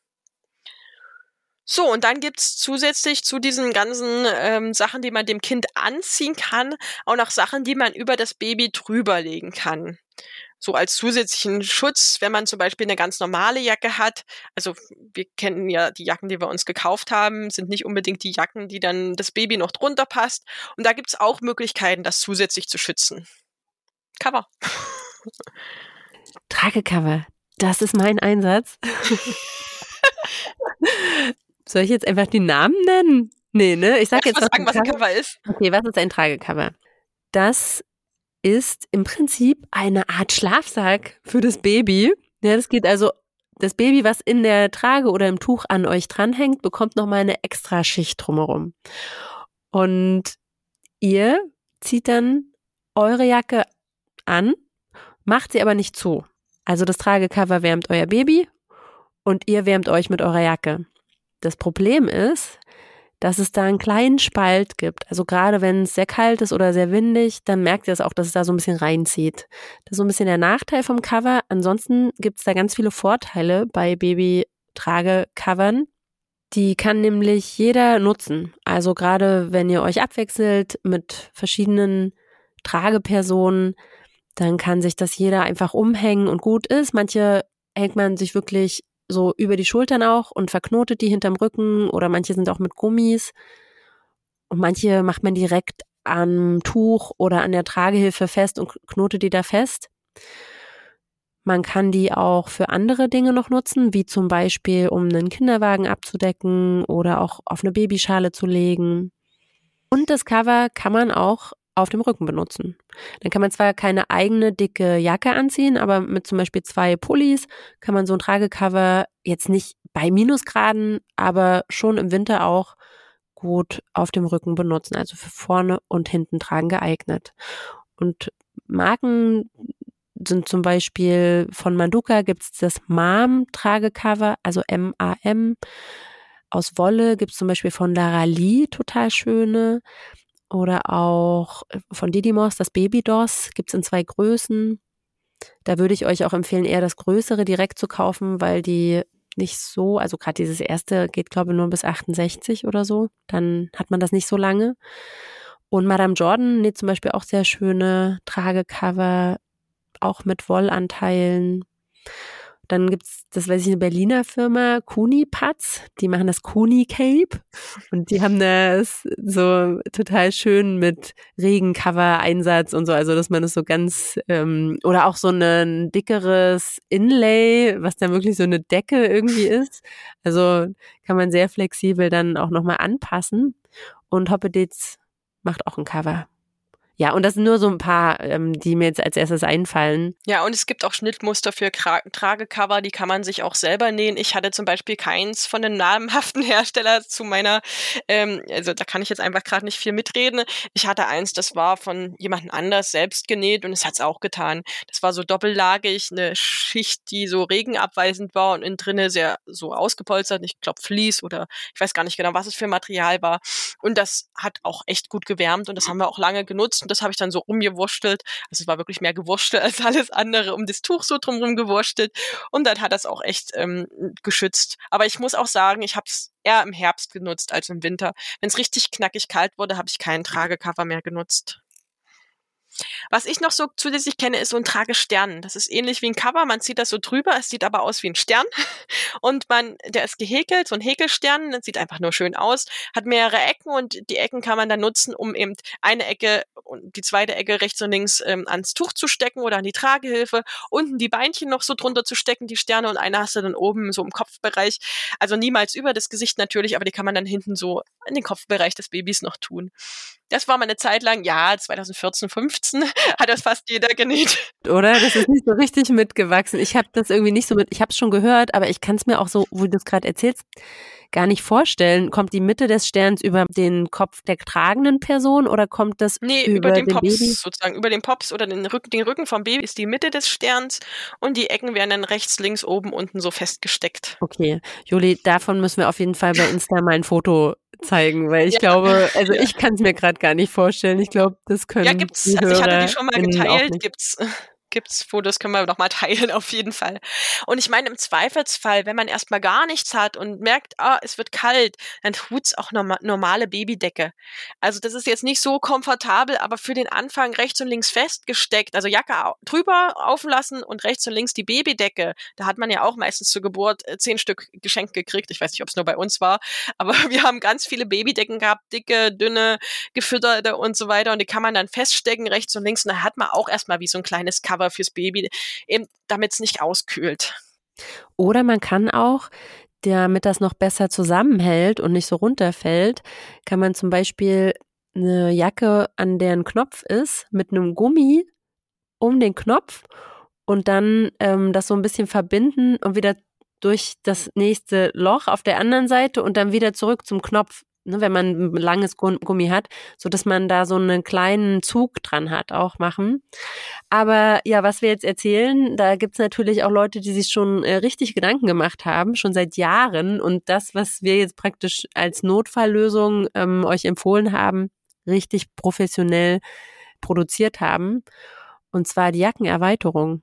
So, und dann gibt's zusätzlich zu diesen ganzen ähm, Sachen, die man dem Kind anziehen kann, auch noch Sachen, die man über das Baby drüberlegen kann. So als zusätzlichen Schutz, wenn man zum Beispiel eine ganz normale Jacke hat. Also wir kennen ja die Jacken, die wir uns gekauft haben, sind nicht unbedingt die Jacken, die dann das Baby noch drunter passt. Und da gibt's auch Möglichkeiten, das zusätzlich zu schützen. Cover. Tragecover. Das ist mein Einsatz. Soll ich jetzt einfach die Namen nennen? Nee, ne? Ich sag ja, jetzt was sagen, was ein Cover ist. Okay, was ist ein Tragecover? Das ist im Prinzip eine Art Schlafsack für das Baby. Ja, das geht also, das Baby, was in der Trage oder im Tuch an euch dranhängt, bekommt nochmal eine extra Schicht drumherum. Und ihr zieht dann eure Jacke an, macht sie aber nicht zu. Also das Tragecover wärmt euer Baby und ihr wärmt euch mit eurer Jacke. Das Problem ist, dass es da einen kleinen Spalt gibt. Also gerade wenn es sehr kalt ist oder sehr windig, dann merkt ihr es auch, dass es da so ein bisschen reinzieht. Das ist so ein bisschen der Nachteil vom Cover. Ansonsten gibt es da ganz viele Vorteile bei Baby-Tragecovern. Die kann nämlich jeder nutzen. Also gerade wenn ihr euch abwechselt mit verschiedenen Tragepersonen, dann kann sich das jeder einfach umhängen und gut ist. Manche hängt man sich wirklich so über die Schultern auch und verknotet die hinterm Rücken oder manche sind auch mit Gummis und manche macht man direkt am Tuch oder an der Tragehilfe fest und knotet die da fest. Man kann die auch für andere Dinge noch nutzen, wie zum Beispiel, um einen Kinderwagen abzudecken oder auch auf eine Babyschale zu legen. Und das Cover kann man auch auf dem Rücken benutzen. Dann kann man zwar keine eigene dicke Jacke anziehen, aber mit zum Beispiel zwei Pullis kann man so ein Tragecover jetzt nicht bei Minusgraden, aber schon im Winter auch gut auf dem Rücken benutzen. Also für vorne und hinten tragen geeignet. Und Marken sind zum Beispiel von Manduka gibt's das MAM-Tragecover, also M-A-M. Aus Wolle gibt's zum Beispiel von Lara Lee total schöne. Oder auch äh, von Didymos, das Babydos, gibt's in zwei Größen. Da würde ich euch auch empfehlen, eher das Größere direkt zu kaufen, weil die nicht so, also gerade dieses erste geht, glaube ich, nur bis 68 oder so. Dann hat man das nicht so lange. Und Madame Jordan näht zum Beispiel auch sehr schöne Tragecover, auch mit Wollanteilen. Dann gibt's, das weiß ich, eine Berliner Firma, Kuni Patz, die machen das Kuni Cape und die haben das so total schön mit Regencover-Einsatz und so, also dass man das so ganz, ähm, oder auch so ein dickeres Inlay, was dann wirklich so eine Decke irgendwie ist. Also kann man sehr flexibel dann auch nochmal anpassen und Hoppeditz macht auch ein Cover. Ja, und das sind nur so ein paar, ähm, die mir jetzt als erstes einfallen. Ja, und es gibt auch Schnittmuster für Kra Tragecover, die kann man sich auch selber nähen. Ich hatte zum Beispiel keins von den namhaften Hersteller zu meiner, ähm, also da kann ich jetzt einfach gerade nicht viel mitreden. Ich hatte eins, das war von jemandem anders selbst genäht und es hat's auch getan. Das war so doppellagig, eine Schicht, die so regenabweisend war und innen drinne sehr so ausgepolstert, ich glaube Vlies oder ich weiß gar nicht genau, was es für Material war. Und das hat auch echt gut gewärmt und das haben wir auch lange genutzt und das habe ich dann so rumgewurstelt. Also es war wirklich mehr gewurstelt als alles andere, um das Tuch so drumherum gewurstelt. Und dann hat das auch echt ähm, geschützt. Aber ich muss auch sagen, ich habe es eher im Herbst genutzt als im Winter. Wenn es richtig knackig kalt wurde, habe ich keinen Tragecover mehr genutzt. Was ich noch so zusätzlich kenne, ist so ein Tragestern. Das ist ähnlich wie ein Cover. Man zieht das so drüber. Es sieht aber aus wie ein Stern. Und man, der ist gehäkelt, so ein Häkelstern. Das sieht einfach nur schön aus. Hat mehrere Ecken und die Ecken kann man dann nutzen, um eben eine Ecke und die zweite Ecke rechts und links ähm, ans Tuch zu stecken oder an die Tragehilfe. Unten die Beinchen noch so drunter zu stecken, die Sterne und eine hast du dann oben so im Kopfbereich. Also niemals über das Gesicht natürlich, aber die kann man dann hinten so in den Kopfbereich des Babys noch tun. Das war mal eine Zeit lang, ja, 2014, 15 hat das fast jeder genäht. Oder? Das ist nicht so richtig mitgewachsen. Ich habe das irgendwie nicht so mit, ich habe es schon gehört, aber ich kann es mir auch so, wo du das gerade erzählst, gar nicht vorstellen. Kommt die Mitte des Sterns über den Kopf der tragenden Person oder kommt das nee, über, über den, den Pops Baby? sozusagen, über den Pops oder den Rücken, den Rücken vom Baby ist die Mitte des Sterns und die Ecken werden dann rechts, links, oben, unten so festgesteckt. Okay, Juli, davon müssen wir auf jeden Fall bei Insta mal ein Foto zeigen, weil ich ja. glaube, also ja. ich kann es mir gerade gar nicht vorstellen. Ich glaube, das können Ja, gibt's. also ich hatte die schon mal geteilt, gibt's gibt's Fotos, können wir nochmal teilen, auf jeden Fall. Und ich meine, im Zweifelsfall, wenn man erstmal gar nichts hat und merkt, ah, es wird kalt, dann tut's auch norma normale Babydecke. Also das ist jetzt nicht so komfortabel, aber für den Anfang rechts und links festgesteckt, also Jacke drüber auflassen und rechts und links die Babydecke. Da hat man ja auch meistens zur Geburt äh, zehn Stück geschenkt gekriegt. Ich weiß nicht, ob es nur bei uns war, aber wir haben ganz viele Babydecken gehabt, dicke, dünne, gefütterte und so weiter. Und die kann man dann feststecken, rechts und links. Und da hat man auch erstmal wie so ein kleines Cover Cover fürs Baby, eben damit es nicht auskühlt. Oder man kann auch, damit das noch besser zusammenhält und nicht so runterfällt, kann man zum Beispiel eine Jacke, an deren Knopf ist, mit einem Gummi um den Knopf und dann ähm, das so ein bisschen verbinden und wieder durch das nächste Loch auf der anderen Seite und dann wieder zurück zum Knopf ne, wenn man ein langes Gummi hat, so dass man da so einen kleinen Zug dran hat, auch machen. Aber ja, was wir jetzt erzählen, da gibt's natürlich auch Leute, die sich schon äh, richtig Gedanken gemacht haben, schon seit Jahren. Und das, was wir jetzt praktisch als Notfalllösung ähm, euch empfohlen haben, richtig professionell produziert haben. Und zwar die Jackenerweiterung.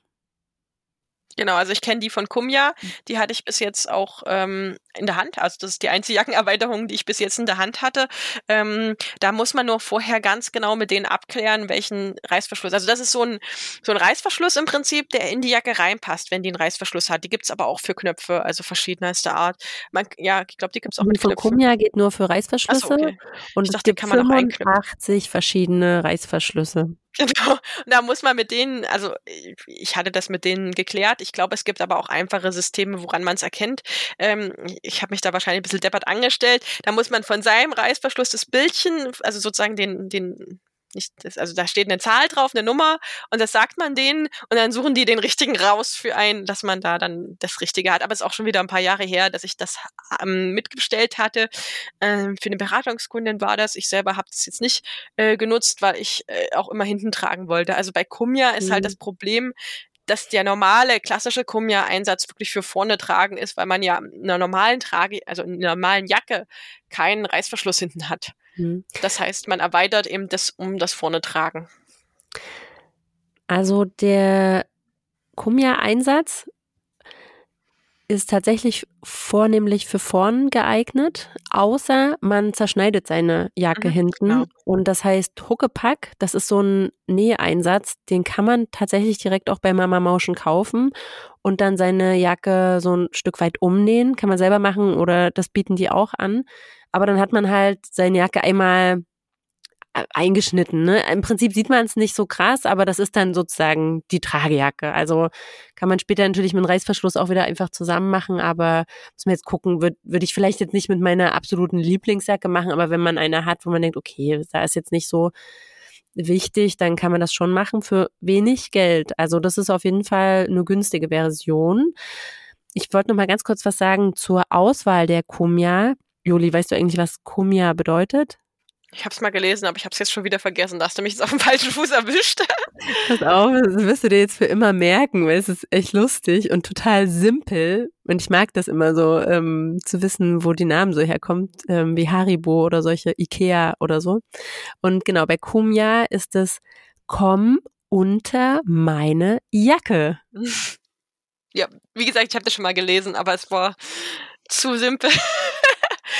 Genau, also ich kenne die von Kumja, hm. die hatte ich bis jetzt auch ähm, in der Hand. Also das ist die einzige Jackenerweiterung, die ich bis jetzt in der Hand hatte. Ähm, da muss man nur vorher ganz genau mit denen abklären, welchen Reißverschluss. Also das ist so ein, so ein Reißverschluss im Prinzip, der in die Jacke reinpasst, wenn die einen Reißverschluss hat. Die gibt's aber auch für Knöpfe, also verschiedenster Art. Man, ja, ich glaube, die gibt's auch mit von Knöpfen. Kumja geht nur für Reißverschlüsse. So, okay. Und ich es dachte, gibt kann man 85 verschiedene Reißverschlüsse. Genau. Und da muss man mit denen, also ich hatte das mit denen geklärt. Ich glaube, es gibt aber auch einfache Systeme, woran man es erkennt. Ähm, ich habe mich da wahrscheinlich ein bisschen deppert angestellt. Da muss man von seinem Reißverschluss das Bildchen, also sozusagen den, den nicht, das, also da steht eine Zahl drauf, eine Nummer und das sagt man denen und dann suchen die den richtigen raus für einen, dass man da dann das Richtige hat. Aber es ist auch schon wieder ein paar Jahre her, dass ich das ähm, mitgestellt hatte. Ähm, für eine Beratungskundin war das. Ich selber habe das jetzt nicht äh, genutzt, weil ich äh, auch immer hinten tragen wollte. Also bei Kumja ist halt mhm. halt das Problem, dass der normale klassische Kumja-Einsatz wirklich für vorne tragen ist, weil man ja in einer normalen Trage, also in einer normalen Jacke keinen Reißverschluss hinten hat. Mhm. Das heißt, man erweitert eben das um das vorne tragen. Also der Kumja-Einsatz ist tatsächlich vornehmlich für vorn geeignet, außer man zerschneidet seine Jacke mhm, hinten. Genau. Und das heißt Huckepack, das ist so ein Näheinsatz, den kann man tatsächlich direkt auch bei Mama Motion kaufen und dann seine Jacke so ein Stück weit umnähen. Kann man selber machen oder das bieten die auch an. Aber dann hat man halt seine Jacke einmal eingeschnitten. Ne? Im Prinzip sieht man es nicht so krass, aber das ist dann sozusagen die Tragejacke. Also kann man später natürlich mit dem Reißverschluss auch wieder einfach zusammen machen, aber muss man jetzt gucken, würde würd ich vielleicht jetzt nicht mit meiner absoluten Lieblingsjacke machen, aber wenn man eine hat, wo man denkt, okay, da ist jetzt nicht so wichtig, dann kann man das schon machen für wenig Geld. Also das ist auf jeden Fall eine günstige Version. Ich wollte noch mal ganz kurz was sagen zur Auswahl der Kumia. Juli, weißt du eigentlich, was Kumia bedeutet? Ich habe es mal gelesen, aber ich habe es jetzt schon wieder vergessen. Da hast du mich jetzt auf dem falschen Fuß erwischt. Pass auf, das wirst du dir jetzt für immer merken, weil es ist echt lustig und total simpel. Und ich mag das immer so, ähm, zu wissen, wo die Namen so herkommt, ähm, wie Haribo oder solche Ikea oder so. Und genau, bei Kumya ist es komm unter meine Jacke. Ja, wie gesagt, ich habe das schon mal gelesen, aber es war zu simpel.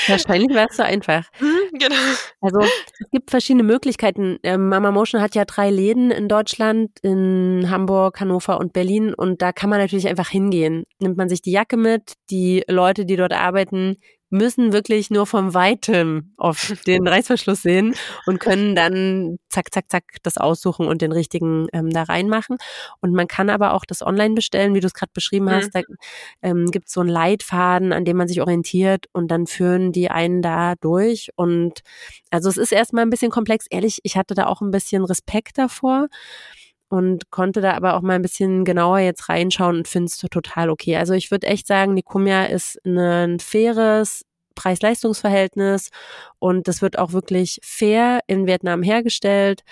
Wahrscheinlich wäre es so einfach. Mhm, genau. Also es gibt verschiedene Möglichkeiten. Ähm, Mama Motion hat ja drei Läden in Deutschland, in Hamburg, Hannover und Berlin. Und da kann man natürlich einfach hingehen. Nimmt man sich die Jacke mit, die Leute, die dort arbeiten, müssen wirklich nur vom Weitem auf den Reißverschluss sehen und können dann zack, zack, zack das aussuchen und den richtigen ähm, da reinmachen. Und man kann aber auch das online bestellen, wie du es gerade beschrieben hast. Mhm. Da ähm, gibt es so einen Leitfaden, an dem man sich orientiert und dann führen die einen da durch. Und also es ist erstmal ein bisschen komplex. Ehrlich, ich hatte da auch ein bisschen Respekt davor und konnte da aber auch mal ein bisschen genauer jetzt reinschauen und finde es total okay. Also ich würde echt sagen, die Kumia ist ein faires Preis-Leistungs-Verhältnis und das wird auch wirklich fair in Vietnam hergestellt.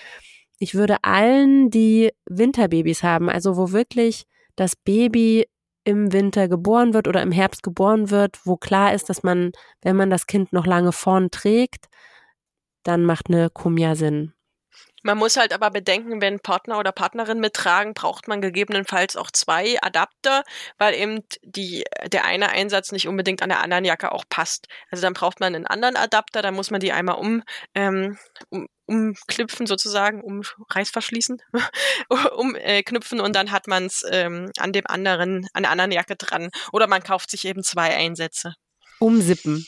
Ich würde allen, die Winterbabys haben, also wo wirklich das Baby im Winter geboren wird oder im Herbst geboren wird, wo klar ist, dass man, wenn man das Kind noch lange vorn trägt, dann macht eine Kumia Sinn. Man muss halt aber bedenken, wenn Partner oder Partnerin mittragen, braucht man gegebenenfalls auch zwei Adapter, weil eben die, der eine Einsatz nicht unbedingt an der anderen Jacke auch passt. Also dann braucht man einen anderen Adapter, dann muss man die einmal um, ähm, um umknüpfen sozusagen, um Reißverschließen, umknüpfen äh, und dann hat man es ähm, an dem anderen, an der anderen Jacke dran. Oder man kauft sich eben zwei Einsätze. Umsippen.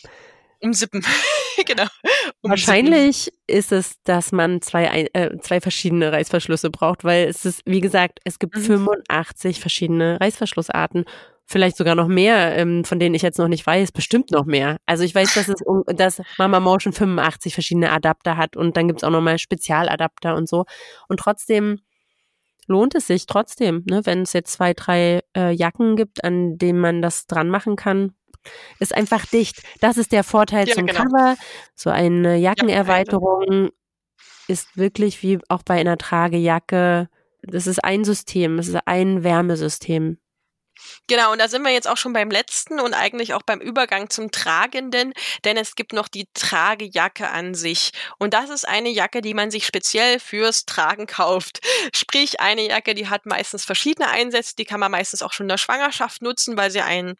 Umsippen. genau. Wahrscheinlich ist es, dass man zwei, äh, zwei verschiedene Reißverschlüsse braucht, weil es ist, wie gesagt, es gibt mhm. 85 verschiedene Reißverschlussarten. Vielleicht sogar noch mehr, ähm, von denen ich jetzt noch nicht weiß, bestimmt noch mehr. Also ich weiß, dass es dass Mama Motion 85 verschiedene Adapter hat und dann gibt's auch nochmal Spezialadapter und so. Und trotzdem lohnt es sich trotzdem, ne, wenn es jetzt zwei, drei äh, Jacken gibt, an denen man das dran machen kann, ist einfach dicht. Das ist der Vorteil ja, zum genau. Cover. So eine Jackenerweiterung ist wirklich wie auch bei einer Tragejacke. Das ist ein System, es ist ein Wärmesystem. Genau, und da sind wir jetzt auch schon beim letzten und eigentlich auch beim Übergang zum Tragenden, denn es gibt noch die Tragejacke an sich. Und das ist eine Jacke, die man sich speziell fürs Tragen kauft. Sprich, eine Jacke, die hat meistens verschiedene Einsätze, die kann man meistens auch schon in der Schwangerschaft nutzen, weil sie einen,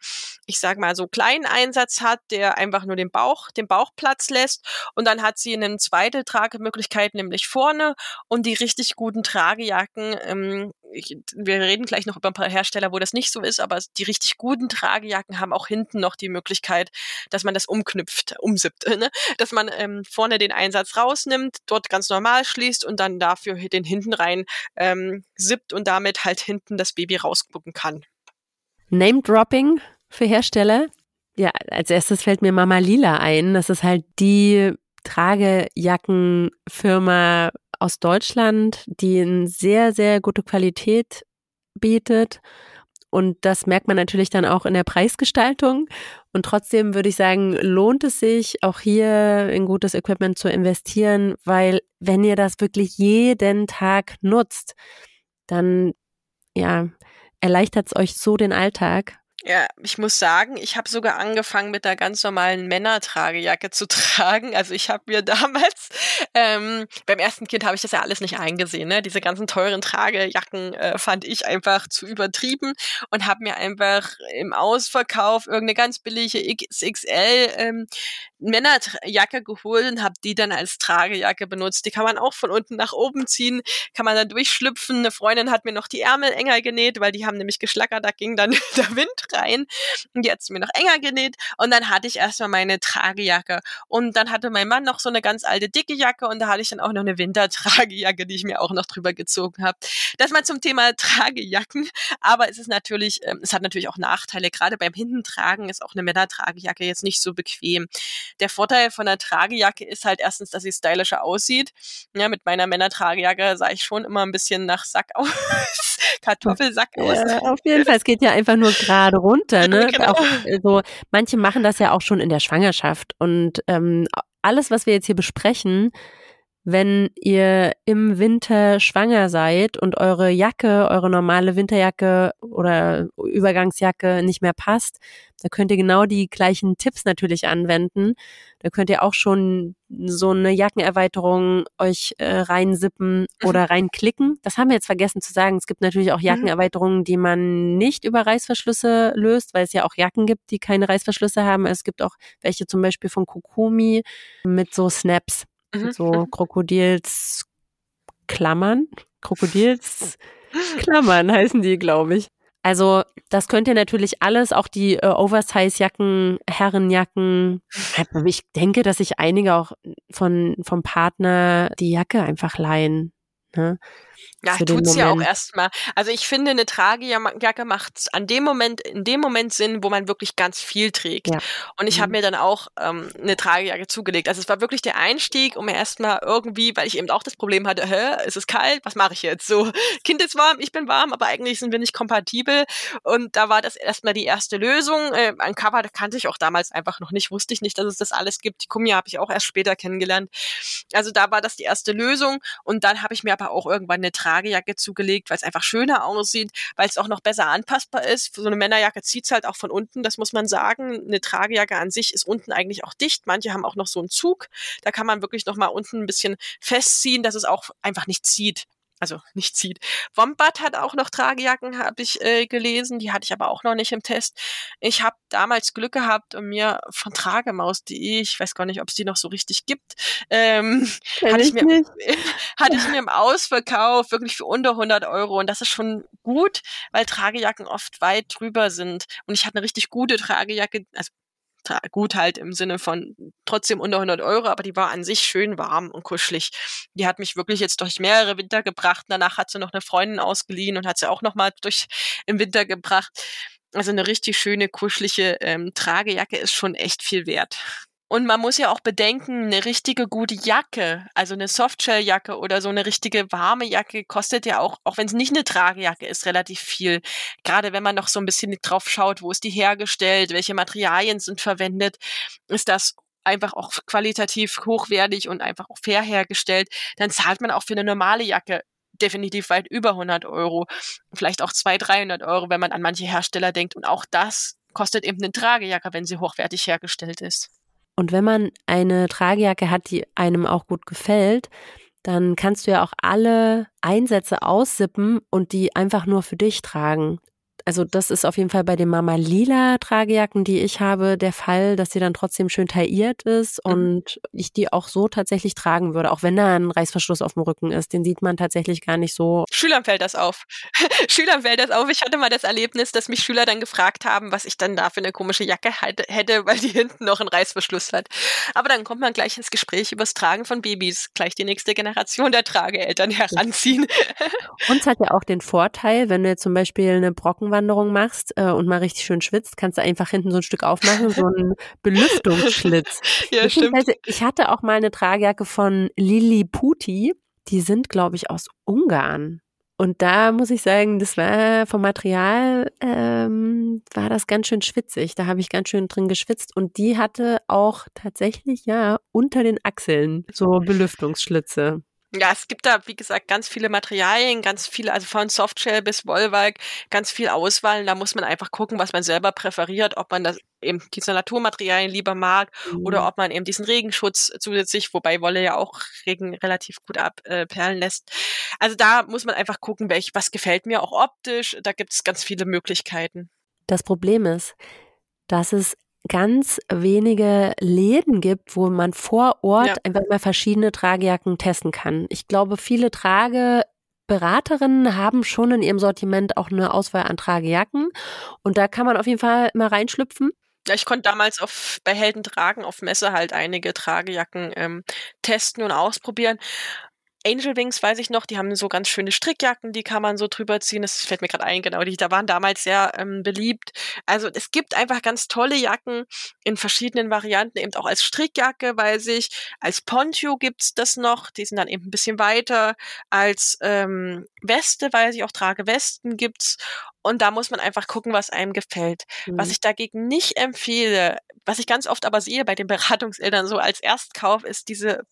ich sag mal, so kleinen Einsatz hat, der einfach nur den Bauch, den Bauchplatz lässt. Und dann hat sie eine zweite Tragemöglichkeit, nämlich vorne. Und die richtig guten Tragejacken, ähm, ich, wir reden gleich noch über ein paar Hersteller, wo das nicht so ist, aber die richtig guten Tragejacken haben auch hinten noch die Möglichkeit, dass man das umknüpft, umsippt, ne? dass man ähm, vorne den Einsatz rausnimmt, dort ganz normal schließt und dann dafür den hinten rein ähm, sippt und damit halt hinten das Baby rausgucken kann. Name Dropping für Hersteller? Ja, als erstes fällt mir Mama Lila ein. Das ist halt die Tragejackenfirma aus Deutschland, die eine sehr, sehr gute Qualität bietet. Und das merkt man natürlich dann auch in der Preisgestaltung. Und trotzdem würde ich sagen, lohnt es sich, auch hier in gutes Equipment zu investieren, weil wenn ihr das wirklich jeden Tag nutzt, dann ja, erleichtert es euch so den Alltag. Ja, ich muss sagen, ich habe sogar angefangen mit der ganz normalen Männertragejacke zu tragen. Also ich habe mir damals, ähm, beim ersten Kind habe ich das ja alles nicht eingesehen. Ne? Diese ganzen teuren Tragejacken äh, fand ich einfach zu übertrieben und habe mir einfach im Ausverkauf irgendeine ganz billige XXL ähm, Männerjacke geholt und habe die dann als Tragejacke benutzt. Die kann man auch von unten nach oben ziehen, kann man dann durchschlüpfen. Eine Freundin hat mir noch die Ärmel enger genäht, weil die haben nämlich geschlackert, da ging dann der Wind rein. Und die hat sie mir noch enger genäht. Und dann hatte ich erstmal meine Tragejacke. Und dann hatte mein Mann noch so eine ganz alte dicke Jacke und da hatte ich dann auch noch eine Wintertragejacke, die ich mir auch noch drüber gezogen habe. Das mal zum Thema Tragejacken. Aber es ist natürlich, ähm, es hat natürlich auch Nachteile. Gerade beim Hintentragen ist auch eine Männertragejacke jetzt nicht so bequem. Der Vorteil von einer Tragejacke ist halt erstens, dass sie stylischer aussieht. Ja, mit meiner Männertragejacke sah ich schon immer ein bisschen nach Sack aus. Kartoffelsack aus. Ja, auf jeden Fall, es geht ja einfach nur gerade runter. Ne? Genau. Auch, so, manche machen das ja auch schon in der Schwangerschaft. Und ähm, alles, was wir jetzt hier besprechen, wenn ihr im Winter schwanger seid und eure Jacke, eure normale Winterjacke oder Übergangsjacke nicht mehr passt, da könnt ihr genau die gleichen Tipps natürlich anwenden. Da könnt ihr auch schon so eine Jackenerweiterung euch äh, reinsippen mhm. oder reinklicken. Das haben wir jetzt vergessen zu sagen. Es gibt natürlich auch mhm. Jackenerweiterungen, die man nicht über Reißverschlüsse löst, weil es ja auch Jacken gibt, die keine Reißverschlüsse haben. Es gibt auch welche zum Beispiel von Kokumi mit so Snaps. Mhm. So Krokodilsklammern. Krokodilsklammern heißen die, glaube ich. Also das könnt ihr natürlich alles, auch die äh, Oversize-Jacken, Herrenjacken. Ich denke, dass sich einige auch von vom Partner die Jacke einfach leihen. Ne? Ja, tut's ja auch erstmal. Also ich finde, eine Tragejacke macht an dem Moment, in dem Moment Sinn, wo man wirklich ganz viel trägt. Ja. Und ich mhm. habe mir dann auch ähm, eine Tragejacke zugelegt. Also es war wirklich der Einstieg, um erstmal irgendwie, weil ich eben auch das Problem hatte, hä, ist es kalt, was mache ich jetzt? So, Kind ist warm, ich bin warm, aber eigentlich sind wir nicht kompatibel. Und da war das erstmal die erste Lösung. Äh, ein Cover das kannte ich auch damals einfach noch nicht, wusste ich nicht, dass es das alles gibt. Die Kumia habe ich auch erst später kennengelernt. Also da war das die erste Lösung. Und dann habe ich mir aber auch irgendwann eine Tragejacke Tragejacke zugelegt, weil es einfach schöner aussieht, weil es auch noch besser anpassbar ist. So eine Männerjacke zieht es halt auch von unten, das muss man sagen. Eine Tragejacke an sich ist unten eigentlich auch dicht. Manche haben auch noch so einen Zug. Da kann man wirklich noch mal unten ein bisschen festziehen, dass es auch einfach nicht zieht also nicht zieht. Wombat hat auch noch Tragejacken, habe ich äh, gelesen. Die hatte ich aber auch noch nicht im Test. Ich habe damals Glück gehabt und mir von Tragemaus.de, ich weiß gar nicht, ob es die noch so richtig gibt, ähm, hatte, ich, ich mir, hatte ich mir im Ausverkauf wirklich für unter 100 Euro. Und das ist schon gut, weil Tragejacken oft weit drüber sind. Und ich hatte eine richtig gute Tragejacke, also gut halt im Sinne von trotzdem unter 100 Euro, aber die war an sich schön warm und kuschelig. Die hat mich wirklich jetzt durch mehrere Winter gebracht. Danach hat sie noch eine Freundin ausgeliehen und hat sie auch noch mal durch im Winter gebracht. Also eine richtig schöne, kuschelige ähm, Tragejacke ist schon echt viel wert. Und man muss ja auch bedenken, eine richtige gute Jacke, also eine Softshelljacke oder so eine richtige warme Jacke kostet ja auch, auch wenn es nicht eine Tragejacke ist, relativ viel. Gerade wenn man noch so ein bisschen drauf schaut, wo ist die hergestellt, welche Materialien sind verwendet, ist das einfach auch qualitativ hochwertig und einfach auch fair hergestellt, dann zahlt man auch für eine normale Jacke definitiv weit über 100 Euro, vielleicht auch 200, 300 Euro, wenn man an manche Hersteller denkt. Und auch das kostet eben eine Tragejacke, wenn sie hochwertig hergestellt ist. Und wenn man eine Tragejacke hat, die einem auch gut gefällt, dann kannst du ja auch alle Einsätze aussippen und die einfach nur für dich tragen also das ist auf jeden Fall bei den Mama Lila Tragejacken, die ich habe, der Fall, dass sie dann trotzdem schön tailliert ist mhm. und ich die auch so tatsächlich tragen würde, auch wenn da ein Reißverschluss auf dem Rücken ist. Den sieht man tatsächlich gar nicht so. Schülern fällt das auf. Schülern fällt das auf. Ich hatte mal das Erlebnis, dass mich Schüler dann gefragt haben, was ich dann da für eine komische Jacke hätte, weil die hinten noch einen Reißverschluss hat. Aber dann kommt man gleich ins Gespräch über das Tragen von Babys, gleich die nächste Generation der Trageeltern heranziehen. Uns hat ja auch den Vorteil, wenn du jetzt zum Beispiel eine Brockenwand Wanderung machst äh, und mal richtig schön schwitzt, kannst du einfach hinten so ein Stück aufmachen, so einen Belüftungsschlitz. ja, stimmt. Ich hatte auch mal eine Tragejacke von Lili Puti. Die sind, glaube ich, aus Ungarn. Und da muss ich sagen, das war vom Material, ähm, war das ganz schön schwitzig. Da habe ich ganz schön drin geschwitzt. Und die hatte auch tatsächlich, ja, unter den Achseln so Belüftungsschlitze. Ja, es gibt da, wie gesagt, ganz viele Materialien, ganz viele, also von Softshell bis Wollwalk, ganz viel Auswahl. Da muss man einfach gucken, was man selber präferiert, ob man das eben diese Naturmaterialien lieber mag mhm. oder ob man eben diesen Regenschutz zusätzlich, wobei Wolle ja auch Regen relativ gut abperlen äh, lässt. Also da muss man einfach gucken, welch, was gefällt mir auch optisch. Da gibt es ganz viele Möglichkeiten. Das Problem ist, dass es ganz wenige Läden gibt, wo man vor Ort ja. einfach mal verschiedene Tragejacken testen kann. Ich glaube, viele Trageberaterinnen haben schon in ihrem Sortiment auch eine Auswahl an Tragejacken und da kann man auf jeden Fall mal reinschlüpfen. Ja, ich konnte damals auf, bei Helden tragen auf Messe halt einige Tragejacken ähm, testen und ausprobieren. Angel Wings weiß ich noch, die haben so ganz schöne Strickjacken, die kann man so drüber ziehen. Das fällt mir gerade ein, genau, die da waren damals sehr ähm, beliebt. Also es gibt einfach ganz tolle Jacken in verschiedenen Varianten, eben auch als Strickjacke, weiß ich. Als Poncho gibt's das noch, die sind dann eben ein bisschen weiter. Als ähm, Weste, weiß ich, auch trage Westen gibt's. Und da muss man einfach gucken, was einem gefällt. Mhm. Was ich dagegen nicht empfehle, was ich ganz oft aber sehe bei den Beratungseltern so als Erstkauf, ist diese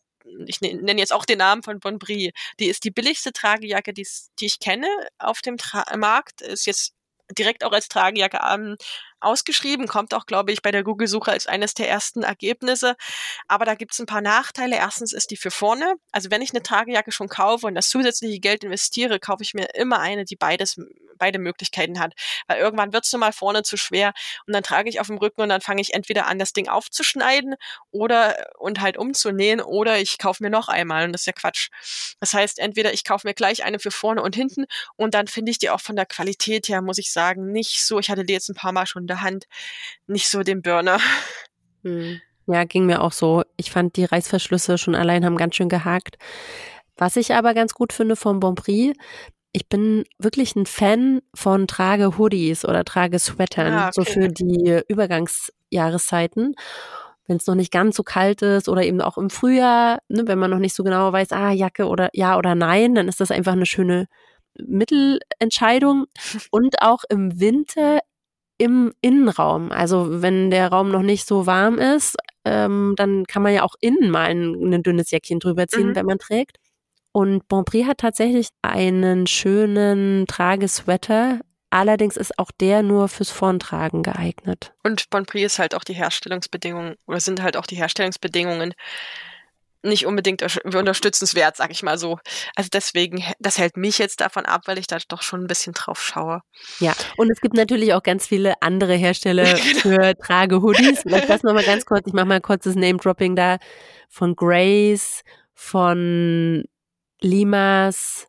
ich ne-, nenne jetzt auch den Namen von Bonbrie. Die ist die billigste Tragejacke, die, die ich kenne auf dem Tra Markt. Ist jetzt direkt auch als Tragejacke ähm, ausgeschrieben, kommt auch, glaube ich, bei der Google-Suche als eines der ersten Ergebnisse. Aber da gibt es ein paar Nachteile. Erstens ist die für vorne. Also wenn ich eine Tragejacke schon kaufe und das zusätzliche Geld investiere, kaufe ich mir immer eine, die beides beide Möglichkeiten hat. Weil irgendwann wird es nun mal vorne zu schwer und dann trage ich auf dem Rücken und dann fange ich entweder an, das Ding aufzuschneiden oder und halt umzunähen oder ich kaufe mir noch einmal und das ist ja Quatsch. Das heißt, entweder ich kaufe mir gleich eine für vorne und hinten und dann finde ich die auch von der Qualität her, muss ich sagen, nicht so, ich hatte die jetzt ein paar Mal schon in der Hand, nicht so den Burner. Hm. Ja, ging mir auch so. Ich fand die Reißverschlüsse schon allein haben ganz schön gehakt. Was ich aber ganz gut finde vom Bonprix, ich bin wirklich ein Fan von trage Hoodies oder trage Sweatern, ah, okay. so für die Übergangsjahreszeiten. Wenn es noch nicht ganz so kalt ist oder eben auch im Frühjahr, ne, wenn man noch nicht so genau weiß, ah, Jacke oder ja oder nein, dann ist das einfach eine schöne Mittelentscheidung. Und auch im Winter im Innenraum. Also wenn der Raum noch nicht so warm ist, ähm, dann kann man ja auch innen mal ein, ein dünnes Jäckchen drüber ziehen, mhm. wenn man trägt. Und Bonprix hat tatsächlich einen schönen Tragesweater. Allerdings ist auch der nur fürs Vorntragen geeignet. Und Bonprix ist halt auch die Herstellungsbedingungen oder sind halt auch die Herstellungsbedingungen nicht unbedingt unterstützenswert, sag ich mal so. Also deswegen, das hält mich jetzt davon ab, weil ich da doch schon ein bisschen drauf schaue. Ja, und es gibt natürlich auch ganz viele andere Hersteller genau. für Trage-Hoodies. Vielleicht das nochmal ganz kurz, ich mache mal kurzes Name-Dropping da von Grace, von Limas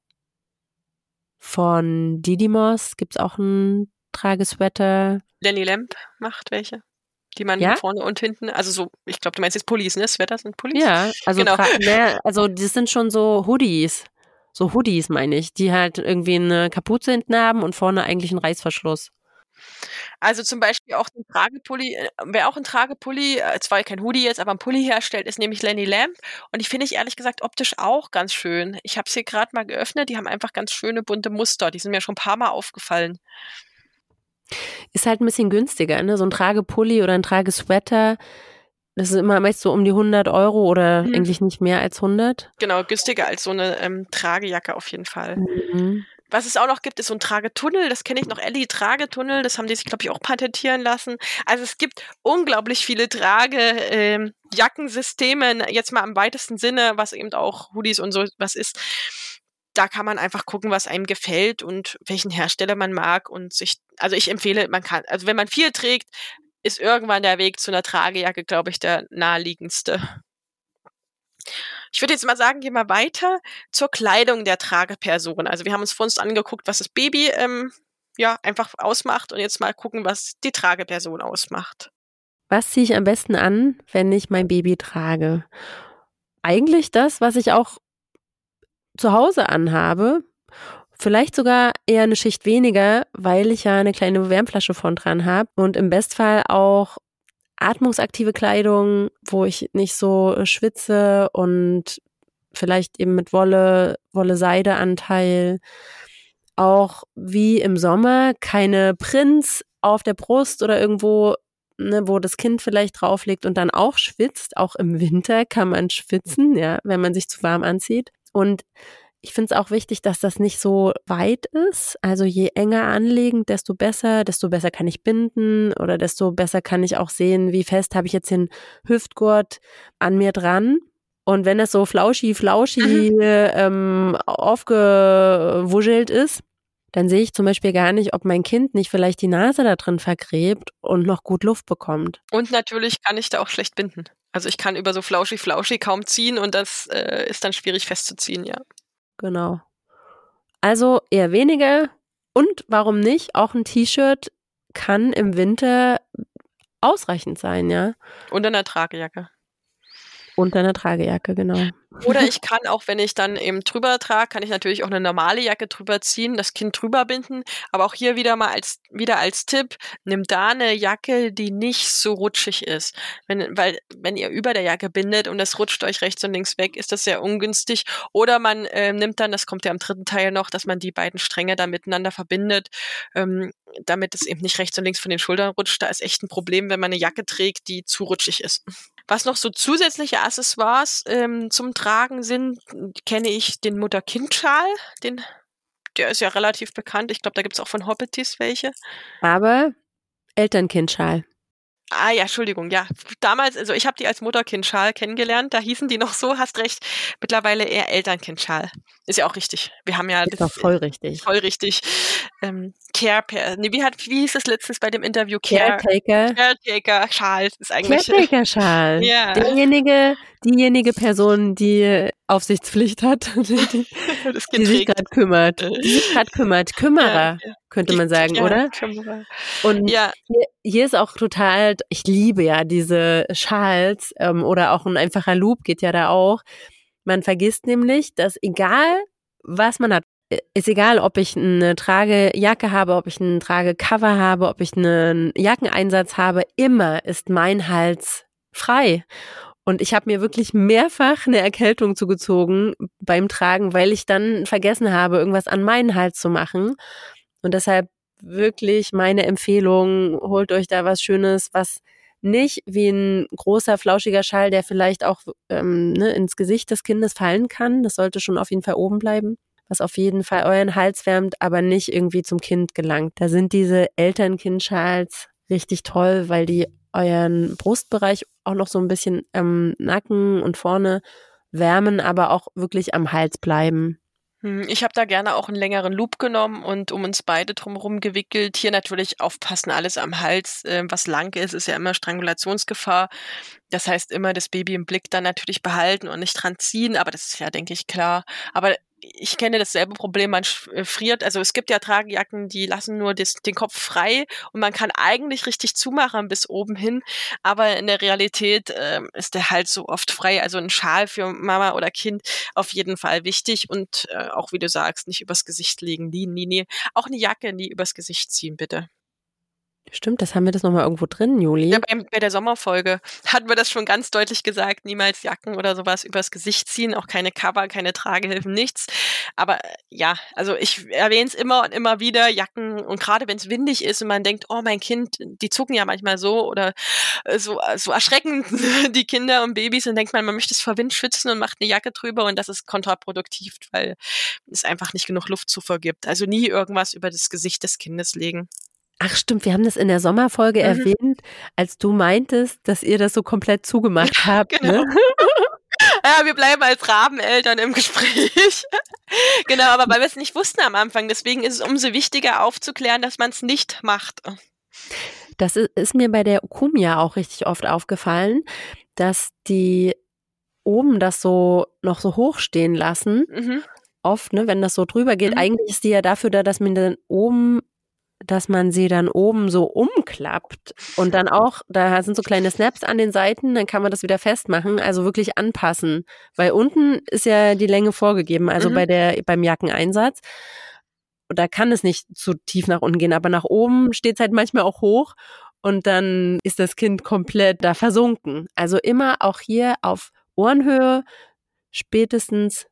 von Didymos gibt es auch einen Tragesweater. Lenny Lamp macht welche. Die man ja? vorne und hinten, also so, ich glaube, du meinst jetzt Pullis, ne? Sweater sind Pullis? Ja, also, genau. ne, also das sind schon so Hoodies. So Hoodies meine ich, die halt irgendwie eine Kapuze hinten haben und vorne eigentlich einen Reißverschluss. Also zum Beispiel auch ein Tragepulli, äh, wer auch ein Tragepulli, äh, zwar kein Hoodie jetzt, aber ein Pulli herstellt, ist nämlich Lenny Lamp. Und die finde ich ehrlich gesagt optisch auch ganz schön. Ich habe sie gerade mal geöffnet, die haben einfach ganz schöne bunte Muster. Die sind mir schon ein paar Mal aufgefallen. Ist halt ein bisschen günstiger, ne? So ein Tragepulli oder ein Tragesweater. Das ist immer meist so um die 100 Euro oder mhm. eigentlich nicht mehr als 100. Genau, günstiger als so eine ähm, Tragejacke auf jeden Fall. Mhm. Was es auch noch gibt, ist so ein Tragetunnel. Das kenne ich noch, Ellie Tragetunnel. Das haben die sich, glaube ich, auch patentieren lassen. Also es gibt unglaublich viele Tragejackensysteme, ähm, jetzt mal im weitesten Sinne, was eben auch Hoodies und so was ist. Da kann man einfach gucken, was einem gefällt und welchen Hersteller man mag und sich, also ich empfehle, man kann, also wenn man viel trägt, ist irgendwann der Weg zu einer Tragejacke, glaube ich, der naheliegendste. Ich würde jetzt mal sagen, gehen wir weiter zur Kleidung der Trageperson. Also wir haben uns vor uns angeguckt, was das Baby ähm, ja einfach ausmacht und jetzt mal gucken, was die Trageperson ausmacht. Was ziehe ich am besten an, wenn ich mein Baby trage? Eigentlich das, was ich auch zu Hause anhabe. Vielleicht sogar eher eine Schicht weniger, weil ich ja eine kleine Wärmflasche von dran habe und im Bestfall auch atmungsaktive Kleidung, wo ich nicht so schwitze und vielleicht eben mit Wolle, Wolle-Seide-Anteil. Auch wie im Sommer keine Prints auf der Brust oder irgendwo, ne, wo das Kind vielleicht drauf liegt und dann auch schwitzt. Auch im Winter kann man schwitzen, ja, wenn man sich zu warm anzieht. Und ich finde es auch wichtig, dass das nicht so weit ist. Also je enger anliegend, desto besser, desto besser kann ich binden oder desto besser kann ich auch sehen, wie fest habe ich jetzt den Hüftgurt an mir dran. Und wenn es so flauschi, flauschi mhm. ähm, aufgewuschelt ist, dann sehe ich zum Beispiel gar nicht, ob mein Kind nicht vielleicht die Nase da drin vergräbt und noch gut Luft bekommt. Und natürlich kann ich da auch schlecht binden. Also ich kann über so flauschi, flauschi kaum ziehen und das äh, ist dann schwierig festzuziehen, ja. Genau. Also eher weniger. Und warum nicht? Auch ein T-Shirt kann im Winter ausreichend sein, ja. Und eine Tragejacke. Unter einer Tragejacke, genau. Oder ich kann auch, wenn ich dann eben drüber trage, kann ich natürlich auch eine normale Jacke drüber ziehen, das Kind drüber binden. Aber auch hier wieder mal als, wieder als Tipp, nimm da eine Jacke, die nicht so rutschig ist. Wenn, weil, wenn ihr über der Jacke bindet und das rutscht euch rechts und links weg, ist das sehr ungünstig. Oder man äh, nimmt dann, das kommt ja im dritten Teil noch, dass man die beiden Stränge dann miteinander verbindet, ähm, damit es eben nicht rechts und links von den Schultern rutscht. Da ist echt ein Problem, wenn man eine Jacke trägt, die zu rutschig ist. Was noch so zusätzliche Accessoires ähm, zum Tragen sind, kenne ich den Mutter-Kind-Schal. Den, der ist ja relativ bekannt. Ich glaube, da gibt es auch von Hobbitis welche. Aber Elternkind-Schal. Ah ja, Entschuldigung, ja. Damals, also ich habe die als Mutterkindschal kennengelernt, da hießen die noch so, hast recht. Mittlerweile eher Elternkindschal. Ist ja auch richtig. Wir haben ja ist doch voll richtig. Voll richtig. Ähm, Care, nee, wie hat, wie hieß es letztens bei dem Interview? Care, Caretaker. Caretaker Schal ist eigentlich. Caretaker Schal. ja. Derjenige, diejenige Person, die Aufsichtspflicht hat, die, die sich gerade kümmert. Die sich gerade kümmert. Kümmerer. Ja, ja könnte man sagen, ja, oder? Und ja. hier, hier, ist auch total, ich liebe ja diese Schals ähm, oder auch ein einfacher Loop geht ja da auch. Man vergisst nämlich, dass egal was man hat, ist egal, ob ich eine Tragejacke habe, ob ich einen Tragecover habe, ob ich einen Jackeneinsatz habe, immer ist mein Hals frei. Und ich habe mir wirklich mehrfach eine Erkältung zugezogen beim Tragen, weil ich dann vergessen habe, irgendwas an meinen Hals zu machen. Und deshalb wirklich meine Empfehlung, holt euch da was Schönes, was nicht wie ein großer, flauschiger Schall, der vielleicht auch ähm, ne, ins Gesicht des Kindes fallen kann. Das sollte schon auf jeden Fall oben bleiben, was auf jeden Fall euren Hals wärmt, aber nicht irgendwie zum Kind gelangt. Da sind diese Elternkind-Schals richtig toll, weil die euren Brustbereich auch noch so ein bisschen am Nacken und vorne wärmen, aber auch wirklich am Hals bleiben. Hm, ich habe da gerne auch einen längeren Loop genommen und um uns beide drumherum gewickelt. Hier natürlich aufpassen, alles am Hals. Äh, was lang ist, ist ja immer Strangulationsgefahr. Das heißt, immer das Baby im Blick dann natürlich behalten und nicht dran ziehen, aber das ist ja, denke ich, klar. Aber ich kenne dasselbe Problem, man äh, friert. Also es gibt ja Tragejacken, die lassen nur das, den Kopf frei und man kann eigentlich richtig zumachen bis oben hin, aber in der Realität äh, ist der Hals so oft frei. Also ein Schal für Mama oder Kind auf jeden Fall wichtig und äh, auch wie du sagst, nicht übers Gesicht legen, nie, nie, nie. Auch eine Jacke nie übers Gesicht ziehen, bitte. Stimmt, das haben wir das nochmal irgendwo drin, Juli. Ja, bei, bei, der Sommerfolge hatten wir das schon ganz deutlich gesagt. Niemals Jacken oder sowas übers Gesicht ziehen, auch keine Cover, keine Tragehilfen, nichts. Aber äh, ja, also ich erwähne es immer und immer wieder, Jacken und gerade wenn es windig ist und man denkt, oh mein Kind, die zucken ja manchmal so oder äh, so, äh, so erschreckend die Kinder und Babys und denkt man, man möchte es vor Wind schützen und macht eine Jacke drüber und das ist kontraproduktiv, weil es einfach nicht genug Luftzufuhr gibt. Also nie irgendwas über das Gesicht des Kindes legen. Ach stimmt, wir haben das in der Sommerfolge mhm. erwähnt, als du meintest, dass ihr das so komplett zugemacht habt. Ne? Genau. Ne? ja, wir bleiben als Rabeneltern im Gespräch. genau, aber weil wir es nicht wussten am Anfang, deswegen ist es umso wichtiger aufzuklären, dass man es nicht macht. Das ist mir bei der Okumia auch richtig oft aufgefallen, dass die oben das so noch so hoch stehen lassen. Mhm. Oft, ne, wenn das so drüber geht. Mhm. Eigentlich ist die ja dafür da, dass man dann oben dass man sie dann oben so umklappt und dann auch, da sind so kleine Snaps an den Seiten, dann kann man das wieder festmachen, also wirklich anpassen, weil unten ist ja die Länge vorgegeben, also mhm. bei der beim Jackeneinsatz. Da kann es nicht zu tief nach unten gehen, aber nach oben steht es halt manchmal auch hoch und dann ist das Kind komplett da versunken. Also immer auch hier auf Ohrenhöhe, spätestens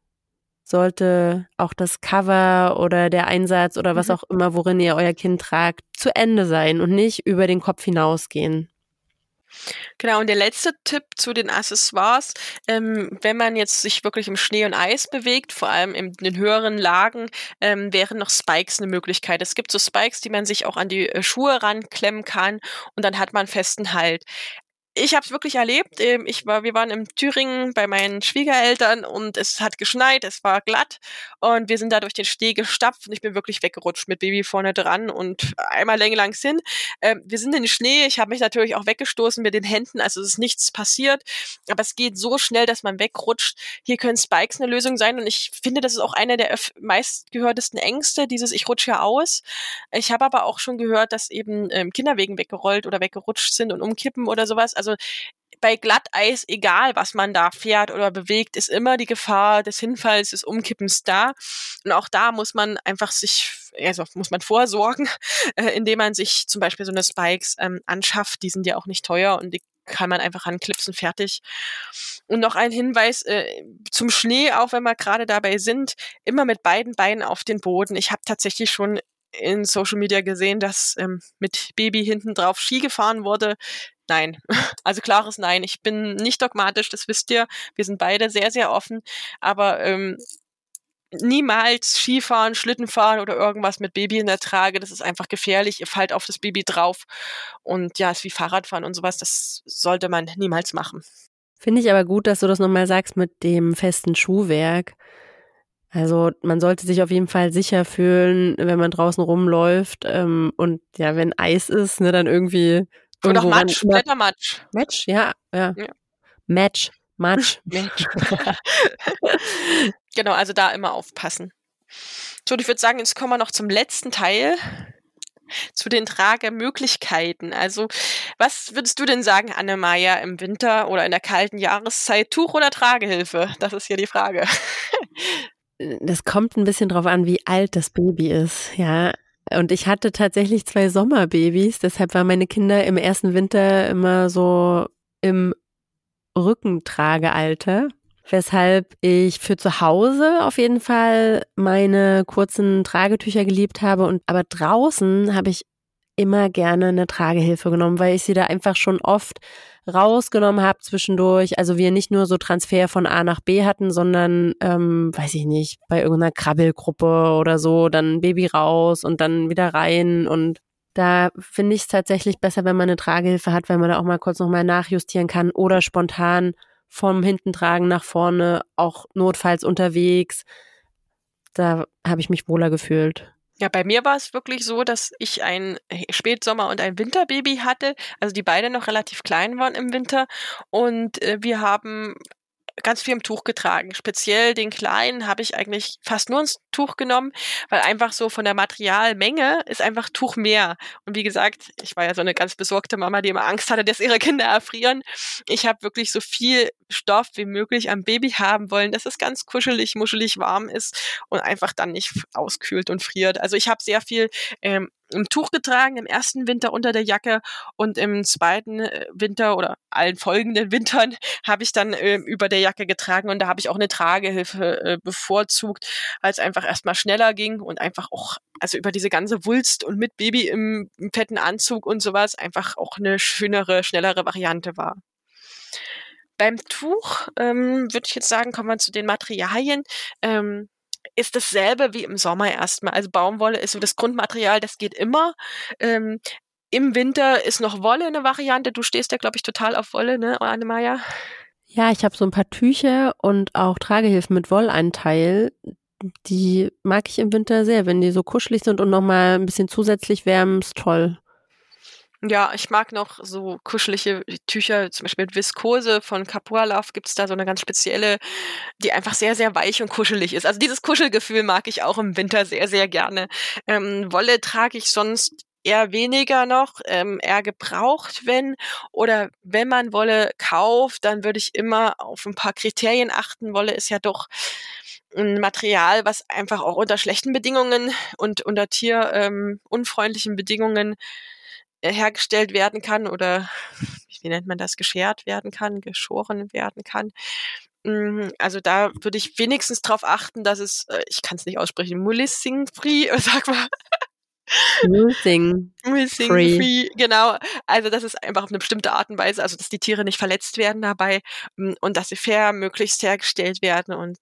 sollte auch das Cover oder der Einsatz oder was mhm. auch immer, worin ihr euer Kind tragt, zu Ende sein und nicht über den Kopf hinausgehen. Genau, und der letzte Tipp zu den Accessoires, ähm, wenn man jetzt sich wirklich im Schnee und Eis bewegt, vor allem in den höheren Lagen, ähm, wären noch Spikes eine Möglichkeit. Es gibt so Spikes, die man sich auch an die äh, Schuhe ranklemmen kann und dann hat man festen Halt ich habe es wirklich erlebt. Ähm, ich war, wir waren in Thüringen bei meinen Schwiegereltern und es hat geschneit, es war glatt und wir sind da durch den Steg gestapft und ich bin wirklich weggerutscht mit Baby vorne dran und einmal Länge lang hin. Ähm, wir sind in den Schnee, ich habe mich natürlich auch weggestoßen mit den Händen, also es ist nichts passiert, aber es geht so schnell, dass man wegrutscht. Hier können Spikes eine Lösung sein und ich finde, das ist auch einer der meistgehörtesten Ängste, dieses ich rutsche ja aus. Ich habe aber auch schon gehört, dass eben ähm, Kinderwegen weggerollt oder weggerutscht sind und umkippen oder sowas. Also bei Glatteis, egal was man da fährt oder bewegt, ist immer die Gefahr des Hinfalls, des Umkippens da. Und auch da muss man einfach sich, also muss man vorsorgen, äh, indem man sich zum Beispiel so eine Spikes ähm, anschafft. Die sind ja auch nicht teuer und die kann man einfach anklipsen, fertig. Und noch ein Hinweis äh, zum Schnee, auch wenn wir gerade dabei sind, immer mit beiden Beinen auf den Boden. Ich habe tatsächlich schon in Social Media gesehen, dass ähm, mit Baby hinten drauf Ski gefahren wurde. Nein. Also klares Nein. Ich bin nicht dogmatisch, das wisst ihr. Wir sind beide sehr, sehr offen. Aber ähm, niemals Skifahren, Schlittenfahren oder irgendwas mit Baby in der Trage. Das ist einfach gefährlich. Ihr fallt auf das Baby drauf. Und ja, ist wie Fahrradfahren und sowas. Das sollte man niemals machen. Finde ich aber gut, dass du das nochmal sagst mit dem festen Schuhwerk. Also man sollte sich auf jeden Fall sicher fühlen, wenn man draußen rumläuft. Ähm, und ja, wenn Eis ist, ne, dann irgendwie oder auch Matsch, Blättermatsch. Match, ja, ja. ja. Match, Matsch. Match. genau, also da immer aufpassen. So, ich würde sagen, jetzt kommen wir noch zum letzten Teil, zu den Tragemöglichkeiten. Also, was würdest du denn sagen, Annemaja, im Winter oder in der kalten Jahreszeit, Tuch oder Tragehilfe? Das ist hier die Frage. Das kommt ein bisschen drauf an, wie alt das Baby ist. Ja, und ich hatte tatsächlich zwei Sommerbabys, deshalb waren meine Kinder im ersten Winter immer so im Rückentragealter, weshalb ich für zu Hause auf jeden Fall meine kurzen Tragetücher geliebt habe und aber draußen habe ich immer gerne eine Tragehilfe genommen, weil ich sie da einfach schon oft rausgenommen habe zwischendurch. Also wir nicht nur so Transfer von A nach B hatten, sondern, ähm, weiß ich nicht, bei irgendeiner Krabbelgruppe oder so, dann Baby raus und dann wieder rein und da finde ich es tatsächlich besser, wenn man eine Tragehilfe hat, weil man da auch mal kurz nochmal nachjustieren kann oder spontan vom Hintentragen nach vorne, auch notfalls unterwegs. Da habe ich mich wohler gefühlt. Ja, bei mir war es wirklich so, dass ich ein Spätsommer- und ein Winterbaby hatte, also die beide noch relativ klein waren im Winter. Und äh, wir haben ganz viel im Tuch getragen. Speziell den kleinen habe ich eigentlich fast nur ins Tuch genommen, weil einfach so von der Materialmenge ist einfach Tuch mehr. Und wie gesagt, ich war ja so eine ganz besorgte Mama, die immer Angst hatte, dass ihre Kinder erfrieren. Ich habe wirklich so viel Stoff wie möglich am Baby haben wollen, dass es ganz kuschelig, muschelig warm ist und einfach dann nicht auskühlt und friert. Also ich habe sehr viel ähm, im Tuch getragen, im ersten Winter unter der Jacke und im zweiten äh, Winter oder allen folgenden Wintern habe ich dann äh, über der Jacke getragen und da habe ich auch eine Tragehilfe äh, bevorzugt, weil es einfach erstmal schneller ging und einfach auch, also über diese ganze Wulst und mit Baby im, im fetten Anzug und sowas einfach auch eine schönere, schnellere Variante war. Beim Tuch ähm, würde ich jetzt sagen, kommen wir zu den Materialien. Ähm, ist dasselbe wie im Sommer erstmal. Also Baumwolle ist so das Grundmaterial, das geht immer. Ähm, Im Winter ist noch Wolle eine Variante. Du stehst ja, glaube ich, total auf Wolle, ne, Annemaja? Ja, ich habe so ein paar Tücher und auch Tragehilfen mit Wolleinteil. Die mag ich im Winter sehr, wenn die so kuschelig sind und nochmal ein bisschen zusätzlich wärmen, ist toll. Ja, ich mag noch so kuschelige Tücher, zum Beispiel mit Viskose von Capua Love gibt's da so eine ganz spezielle, die einfach sehr, sehr weich und kuschelig ist. Also dieses Kuschelgefühl mag ich auch im Winter sehr, sehr gerne. Ähm, Wolle trage ich sonst eher weniger noch, ähm, eher gebraucht, wenn oder wenn man Wolle kauft, dann würde ich immer auf ein paar Kriterien achten. Wolle ist ja doch ein Material, was einfach auch unter schlechten Bedingungen und unter tierunfreundlichen ähm, Bedingungen hergestellt werden kann oder wie nennt man das, geschert werden kann, geschoren werden kann. Mm, also da würde ich wenigstens darauf achten, dass es, äh, ich kann es nicht aussprechen, Mulissing Free, sag mal. Mulissing free. free. Genau. Also das ist einfach auf eine bestimmte Art und Weise, also dass die Tiere nicht verletzt werden dabei mm, und dass sie fair möglichst hergestellt werden und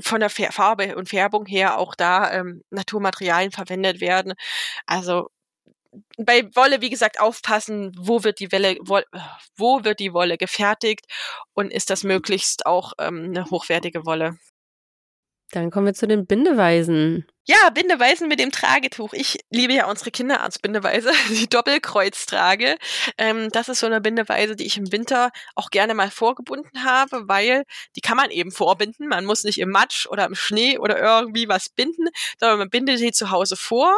von der Farbe und Färbung her auch da ähm, Naturmaterialien verwendet werden. Also bei Wolle, wie gesagt, aufpassen, wo wird die Welle, wo wird die Wolle gefertigt und ist das möglichst auch ähm, eine hochwertige Wolle. Dann kommen wir zu den Bindeweisen. Ja, Bindeweisen mit dem Tragetuch. Ich liebe ja unsere Kinderarztbindeweise, die Doppelkreuztrage. Ähm, das ist so eine Bindeweise, die ich im Winter auch gerne mal vorgebunden habe, weil die kann man eben vorbinden. Man muss nicht im Matsch oder im Schnee oder irgendwie was binden, sondern man bindet sie zu Hause vor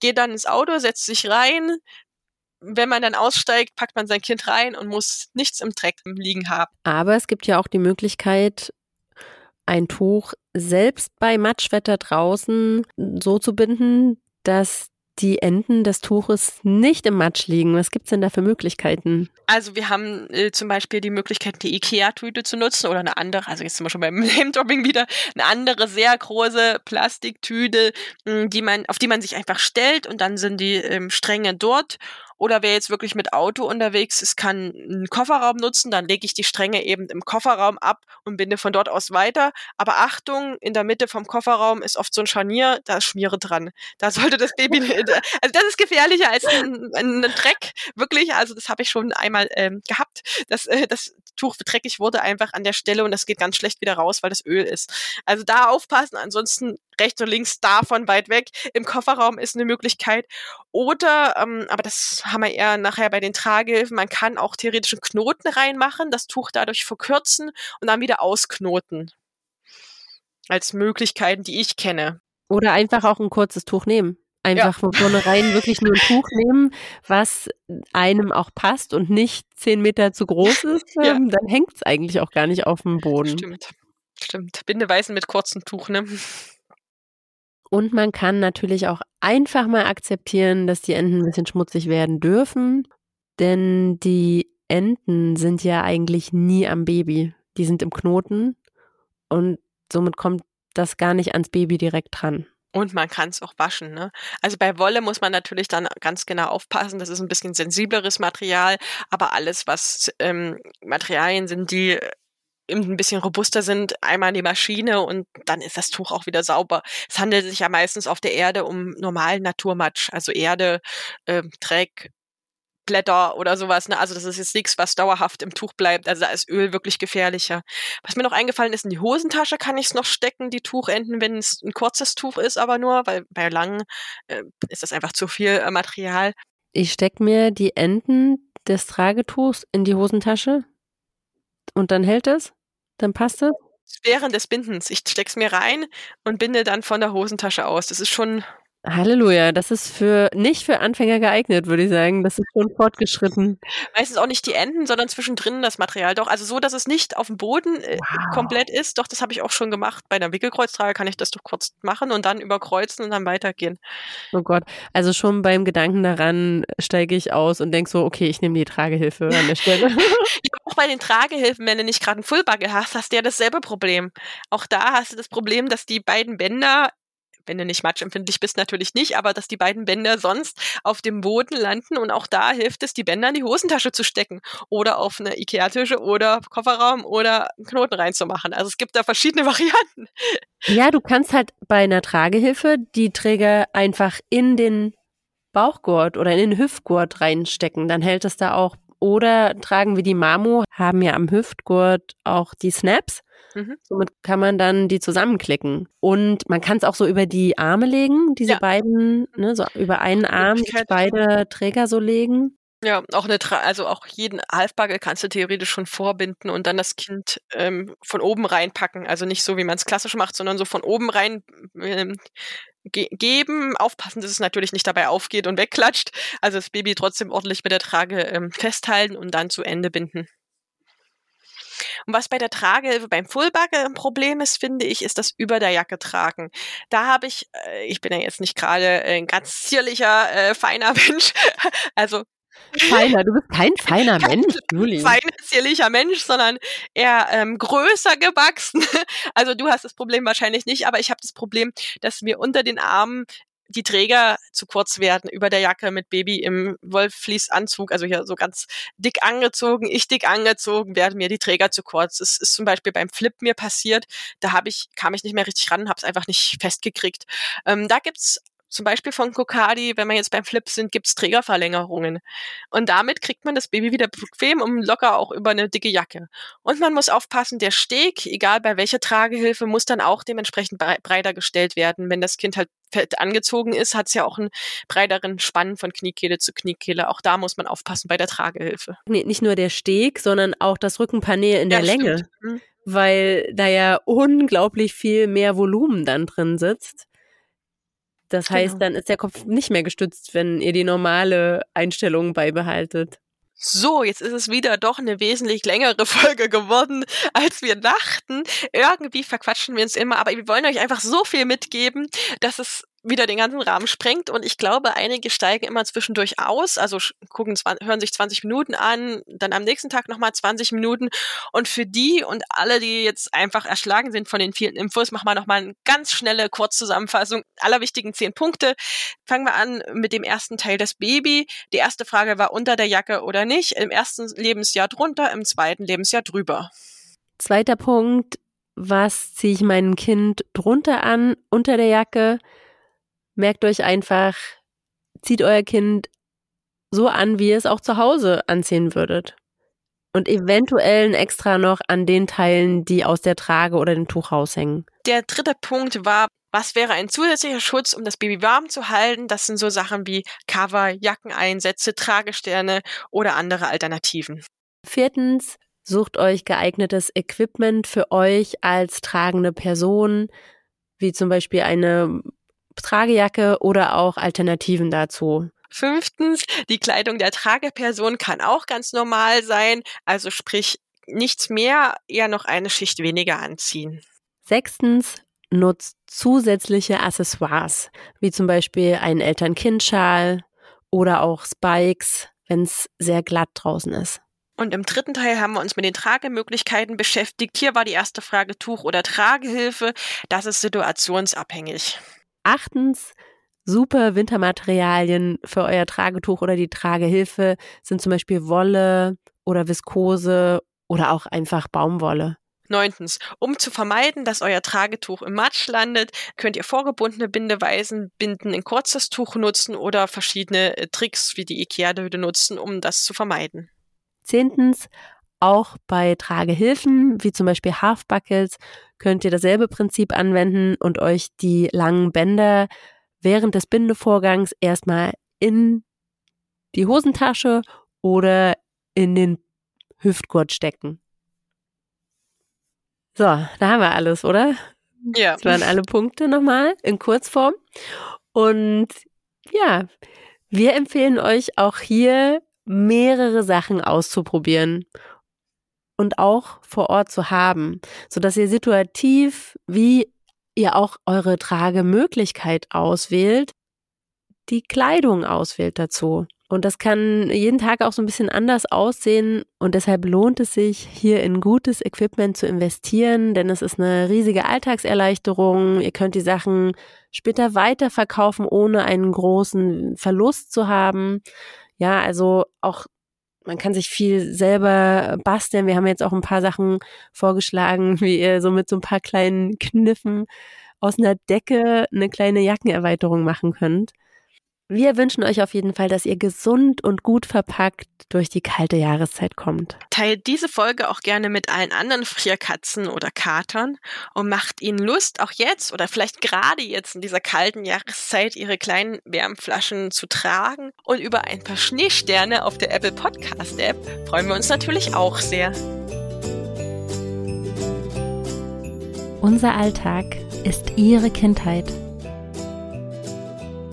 geht dann ins Auto, setzt sich rein. Wenn man dann aussteigt, packt man sein Kind rein und muss nichts im Dreck liegen haben. Aber es gibt ja auch die Möglichkeit, ein Tuch selbst bei Matschwetter draußen so zu binden, dass die Enden des Tuches nicht im Matsch liegen. Was gibt's denn da für Möglichkeiten? Also wir haben äh, zum Beispiel die Möglichkeit, die Ikea-Tüte zu nutzen oder eine andere, also jetzt sind wir schon beim Name-Dropping wieder, eine andere sehr große Plastiktüte, die man, auf die man sich einfach stellt und dann sind die ähm, Stränge dort oder wer jetzt wirklich mit Auto unterwegs ist, kann einen Kofferraum nutzen, dann lege ich die Stränge eben im Kofferraum ab und binde von dort aus weiter. Aber Achtung, in der Mitte vom Kofferraum ist oft so ein Scharnier, da ist Schmiere dran. Da sollte das Baby, also das ist gefährlicher als ein, ein Dreck, wirklich. Also das habe ich schon einmal ähm, gehabt, dass äh, das Tuch dreckig wurde einfach an der Stelle und das geht ganz schlecht wieder raus, weil das Öl ist. Also da aufpassen, ansonsten rechts und links davon weit weg. Im Kofferraum ist eine Möglichkeit. Oder, ähm, aber das haben wir eher nachher bei den Tragehilfen, man kann auch theoretisch einen Knoten reinmachen, das Tuch dadurch verkürzen und dann wieder ausknoten. Als Möglichkeiten, die ich kenne. Oder einfach auch ein kurzes Tuch nehmen. Einfach ja. von vornherein wirklich nur ein Tuch nehmen, was einem auch passt und nicht zehn Meter zu groß ist. Ja. Ähm, dann hängt es eigentlich auch gar nicht auf dem Boden. Stimmt. Stimmt. Bindeweisen mit kurzem Tuch, ne? Und man kann natürlich auch einfach mal akzeptieren, dass die Enten ein bisschen schmutzig werden dürfen, denn die Enten sind ja eigentlich nie am Baby. Die sind im Knoten und somit kommt das gar nicht ans Baby direkt dran. Und man kann es auch waschen. Ne? Also bei Wolle muss man natürlich dann ganz genau aufpassen. Das ist ein bisschen sensibleres Material, aber alles, was ähm, Materialien sind, die ein bisschen robuster sind, einmal in die Maschine und dann ist das Tuch auch wieder sauber. Es handelt sich ja meistens auf der Erde um normalen Naturmatsch, also Erde, äh, Dreck, Blätter oder sowas. Ne? Also das ist jetzt nichts, was dauerhaft im Tuch bleibt. Also da ist Öl wirklich gefährlicher. Was mir noch eingefallen ist, in die Hosentasche kann ich es noch stecken, die Tuchenden, wenn es ein kurzes Tuch ist, aber nur, weil bei langen äh, ist das einfach zu viel äh, Material. Ich stecke mir die Enden des Tragetuchs in die Hosentasche und dann hält es? Dann passt es? Während des Bindens. Ich steck's mir rein und binde dann von der Hosentasche aus. Das ist schon Halleluja, das ist für nicht für Anfänger geeignet, würde ich sagen. Das ist schon fortgeschritten. Meistens auch nicht die Enden, sondern zwischendrin das Material. Doch, also so, dass es nicht auf dem Boden äh, Wow. komplett ist. Doch, das habe ich auch schon gemacht. Bei einer Wickelkreuztrage kann ich das doch kurz machen und dann überkreuzen und dann weitergehen. Oh Gott. Also schon beim Gedanken daran steige ich aus und denke so, okay, ich nehme die Tragehilfe an der Stelle. Auch bei den Tragehilfen, wenn du nicht gerade einen Fullbugger hast, hast du ja dasselbe Problem. Auch da hast du das Problem, dass die beiden Bänder, wenn du nicht matschempfindlich bist, natürlich nicht, aber dass die beiden Bänder sonst auf dem Boden landen und auch da hilft es, die Bänder in die Hosentasche zu stecken oder auf eine Ikea-Tische oder Kofferraum oder einen Knoten reinzumachen. Also es gibt da verschiedene Varianten. ja, du kannst halt bei einer Tragehilfe die Träger einfach in den Bauchgurt oder in den Hüftgurt reinstecken. Dann hält es da auch. Oder tragen wie die Mamo, haben ja am Hüftgurt auch die Snaps. Mhm. Somit kann man dann die zusammenklicken. Und man kann es auch so über die Arme legen, diese Ja. beiden, ne, so über einen Arm beide Träger so legen. Ja, auch eine, also auch jeden Halfbagel kannst du theoretisch schon vorbinden und dann das Kind ähm, von oben reinpacken. Also nicht so, wie man es klassisch macht, sondern so von oben rein ähm, ge geben. Aufpassen, dass es natürlich nicht dabei aufgeht und wegklatscht. Also das Baby trotzdem ordentlich mit der Trage ähm, festhalten und dann zu Ende binden. Und was bei der Tragehilfe beim Fullbugger ein Problem ist, finde ich, ist das über der Jacke tragen. Da habe ich, äh, ich bin ja jetzt nicht gerade ein ganz zierlicher, äh, feiner Mensch. Also Feiner, du bist kein feiner Kein Mensch, Juli. fein zierlicher Mensch, sondern eher ähm, größer gewachsen. Also du hast das Problem wahrscheinlich nicht, aber ich habe das Problem, dass mir unter den Armen die Träger zu kurz werden über der Jacke mit Baby im Wollfließanzug, also hier so ganz dick angezogen, ich dick angezogen, werden mir die Träger zu kurz. Das ist zum Beispiel beim Flip mir passiert, da habe ich, kam ich nicht mehr richtig ran, habe es einfach nicht festgekriegt. Ähm, da gibt's zum Beispiel von Kokadi, wenn wir jetzt beim Flip sind, gibt's Trägerverlängerungen. Und damit kriegt man das Baby wieder bequem und locker auch über eine dicke Jacke. Und man muss aufpassen, der Steg, egal bei welcher Tragehilfe, muss dann auch dementsprechend brei- breiter gestellt werden. Wenn das Kind halt fett angezogen ist, hat's ja auch einen breiteren Spann von Kniekehle zu Kniekehle. Auch da muss man aufpassen bei der Tragehilfe. Nee, nicht nur der Steg, sondern auch das Rückenpaneel in der Ja, Länge, stimmt. Weil da ja unglaublich viel mehr Volumen dann drin sitzt. Das heißt, Genau. dann ist der Kopf nicht mehr gestützt, wenn ihr die normale Einstellung beibehaltet. So, jetzt ist es wieder doch eine wesentlich längere Folge geworden, als wir dachten. Irgendwie verquatschen wir uns immer, aber wir wollen euch einfach so viel mitgeben, dass es wieder den ganzen Rahmen sprengt und ich glaube, einige steigen immer zwischendurch aus, also gucken, hören sich 20 Minuten an, dann am nächsten Tag nochmal 20 Minuten und für die und alle, die jetzt einfach erschlagen sind von den vielen Infos, machen wir nochmal eine ganz schnelle Kurzzusammenfassung aller wichtigen zehn Punkte. Fangen wir an mit dem ersten Teil, das Baby. Die erste Frage war unter der Jacke oder nicht. Im ersten Lebensjahr drunter, im zweiten Lebensjahr drüber. Zweiter Punkt, was ziehe ich meinem Kind drunter an, unter der Jacke? Merkt euch einfach, zieht euer Kind so an, wie ihr es auch zu Hause anziehen würdet. Und eventuell ein extra noch an den Teilen, die aus der Trage oder dem Tuch raushängen. Der dritte Punkt war, was wäre ein zusätzlicher Schutz, um das Baby warm zu halten? Das sind so Sachen wie Cover, Jackeneinsätze, Tragesterne oder andere Alternativen. Viertens, sucht euch geeignetes Equipment für euch als tragende Person, wie zum Beispiel eine Tragejacke oder auch Alternativen dazu. Fünftens, die Kleidung der Trageperson kann auch ganz normal sein, also sprich nichts mehr, eher noch eine Schicht weniger anziehen. Sechstens, nutzt zusätzliche Accessoires, wie zum Beispiel einen Eltern-Kind-Schal oder auch Spikes, wenn es sehr glatt draußen ist. Und im dritten Teil haben wir uns mit den Tragemöglichkeiten beschäftigt. Hier war die erste Frage Tuch oder Tragehilfe. Das ist situationsabhängig. Achtens, super Wintermaterialien für euer Tragetuch oder die Tragehilfe sind zum Beispiel Wolle oder Viskose oder auch einfach Baumwolle. Neuntens, um zu vermeiden, dass euer Tragetuch im Matsch landet, könnt ihr vorgebundene Bindeweisen binden, ein kurzes Tuch nutzen oder verschiedene äh, Tricks wie die Ikea-Döde nutzen, um das zu vermeiden. Zehntens, auch bei Tragehilfen, wie zum Beispiel Half Buckles, könnt ihr dasselbe Prinzip anwenden und euch die langen Bänder während des Bindevorgangs erstmal in die Hosentasche oder in den Hüftgurt stecken. So, da haben wir alles, oder? Ja. Das waren alle Punkte nochmal in Kurzform. Und ja, wir empfehlen euch auch hier mehrere Sachen auszuprobieren und auch vor Ort zu haben, so dass ihr situativ wie ihr auch eure Tragemöglichkeit auswählt, die Kleidung auswählt dazu. Und das kann jeden Tag auch so ein bisschen anders aussehen und deshalb lohnt es sich, hier in gutes Equipment zu investieren, denn es ist eine riesige Alltagserleichterung. Ihr könnt die Sachen später weiterverkaufen, ohne einen großen Verlust zu haben. Ja, also auch man kann sich viel selber basteln. Wir haben jetzt auch ein paar Sachen vorgeschlagen, wie ihr so mit so ein paar kleinen Kniffen aus einer Decke eine kleine Jackenerweiterung machen könnt. Wir wünschen euch auf jeden Fall, dass ihr gesund und gut verpackt durch die kalte Jahreszeit kommt. Teilt diese Folge auch gerne mit allen anderen Frierkatzen oder Katern und macht ihnen Lust, auch jetzt oder vielleicht gerade jetzt in dieser kalten Jahreszeit ihre kleinen Wärmflaschen zu tragen. Und über ein paar Schneesterne auf der Apple Podcast App freuen wir uns natürlich auch sehr. Unser Alltag ist Ihre Kindheit.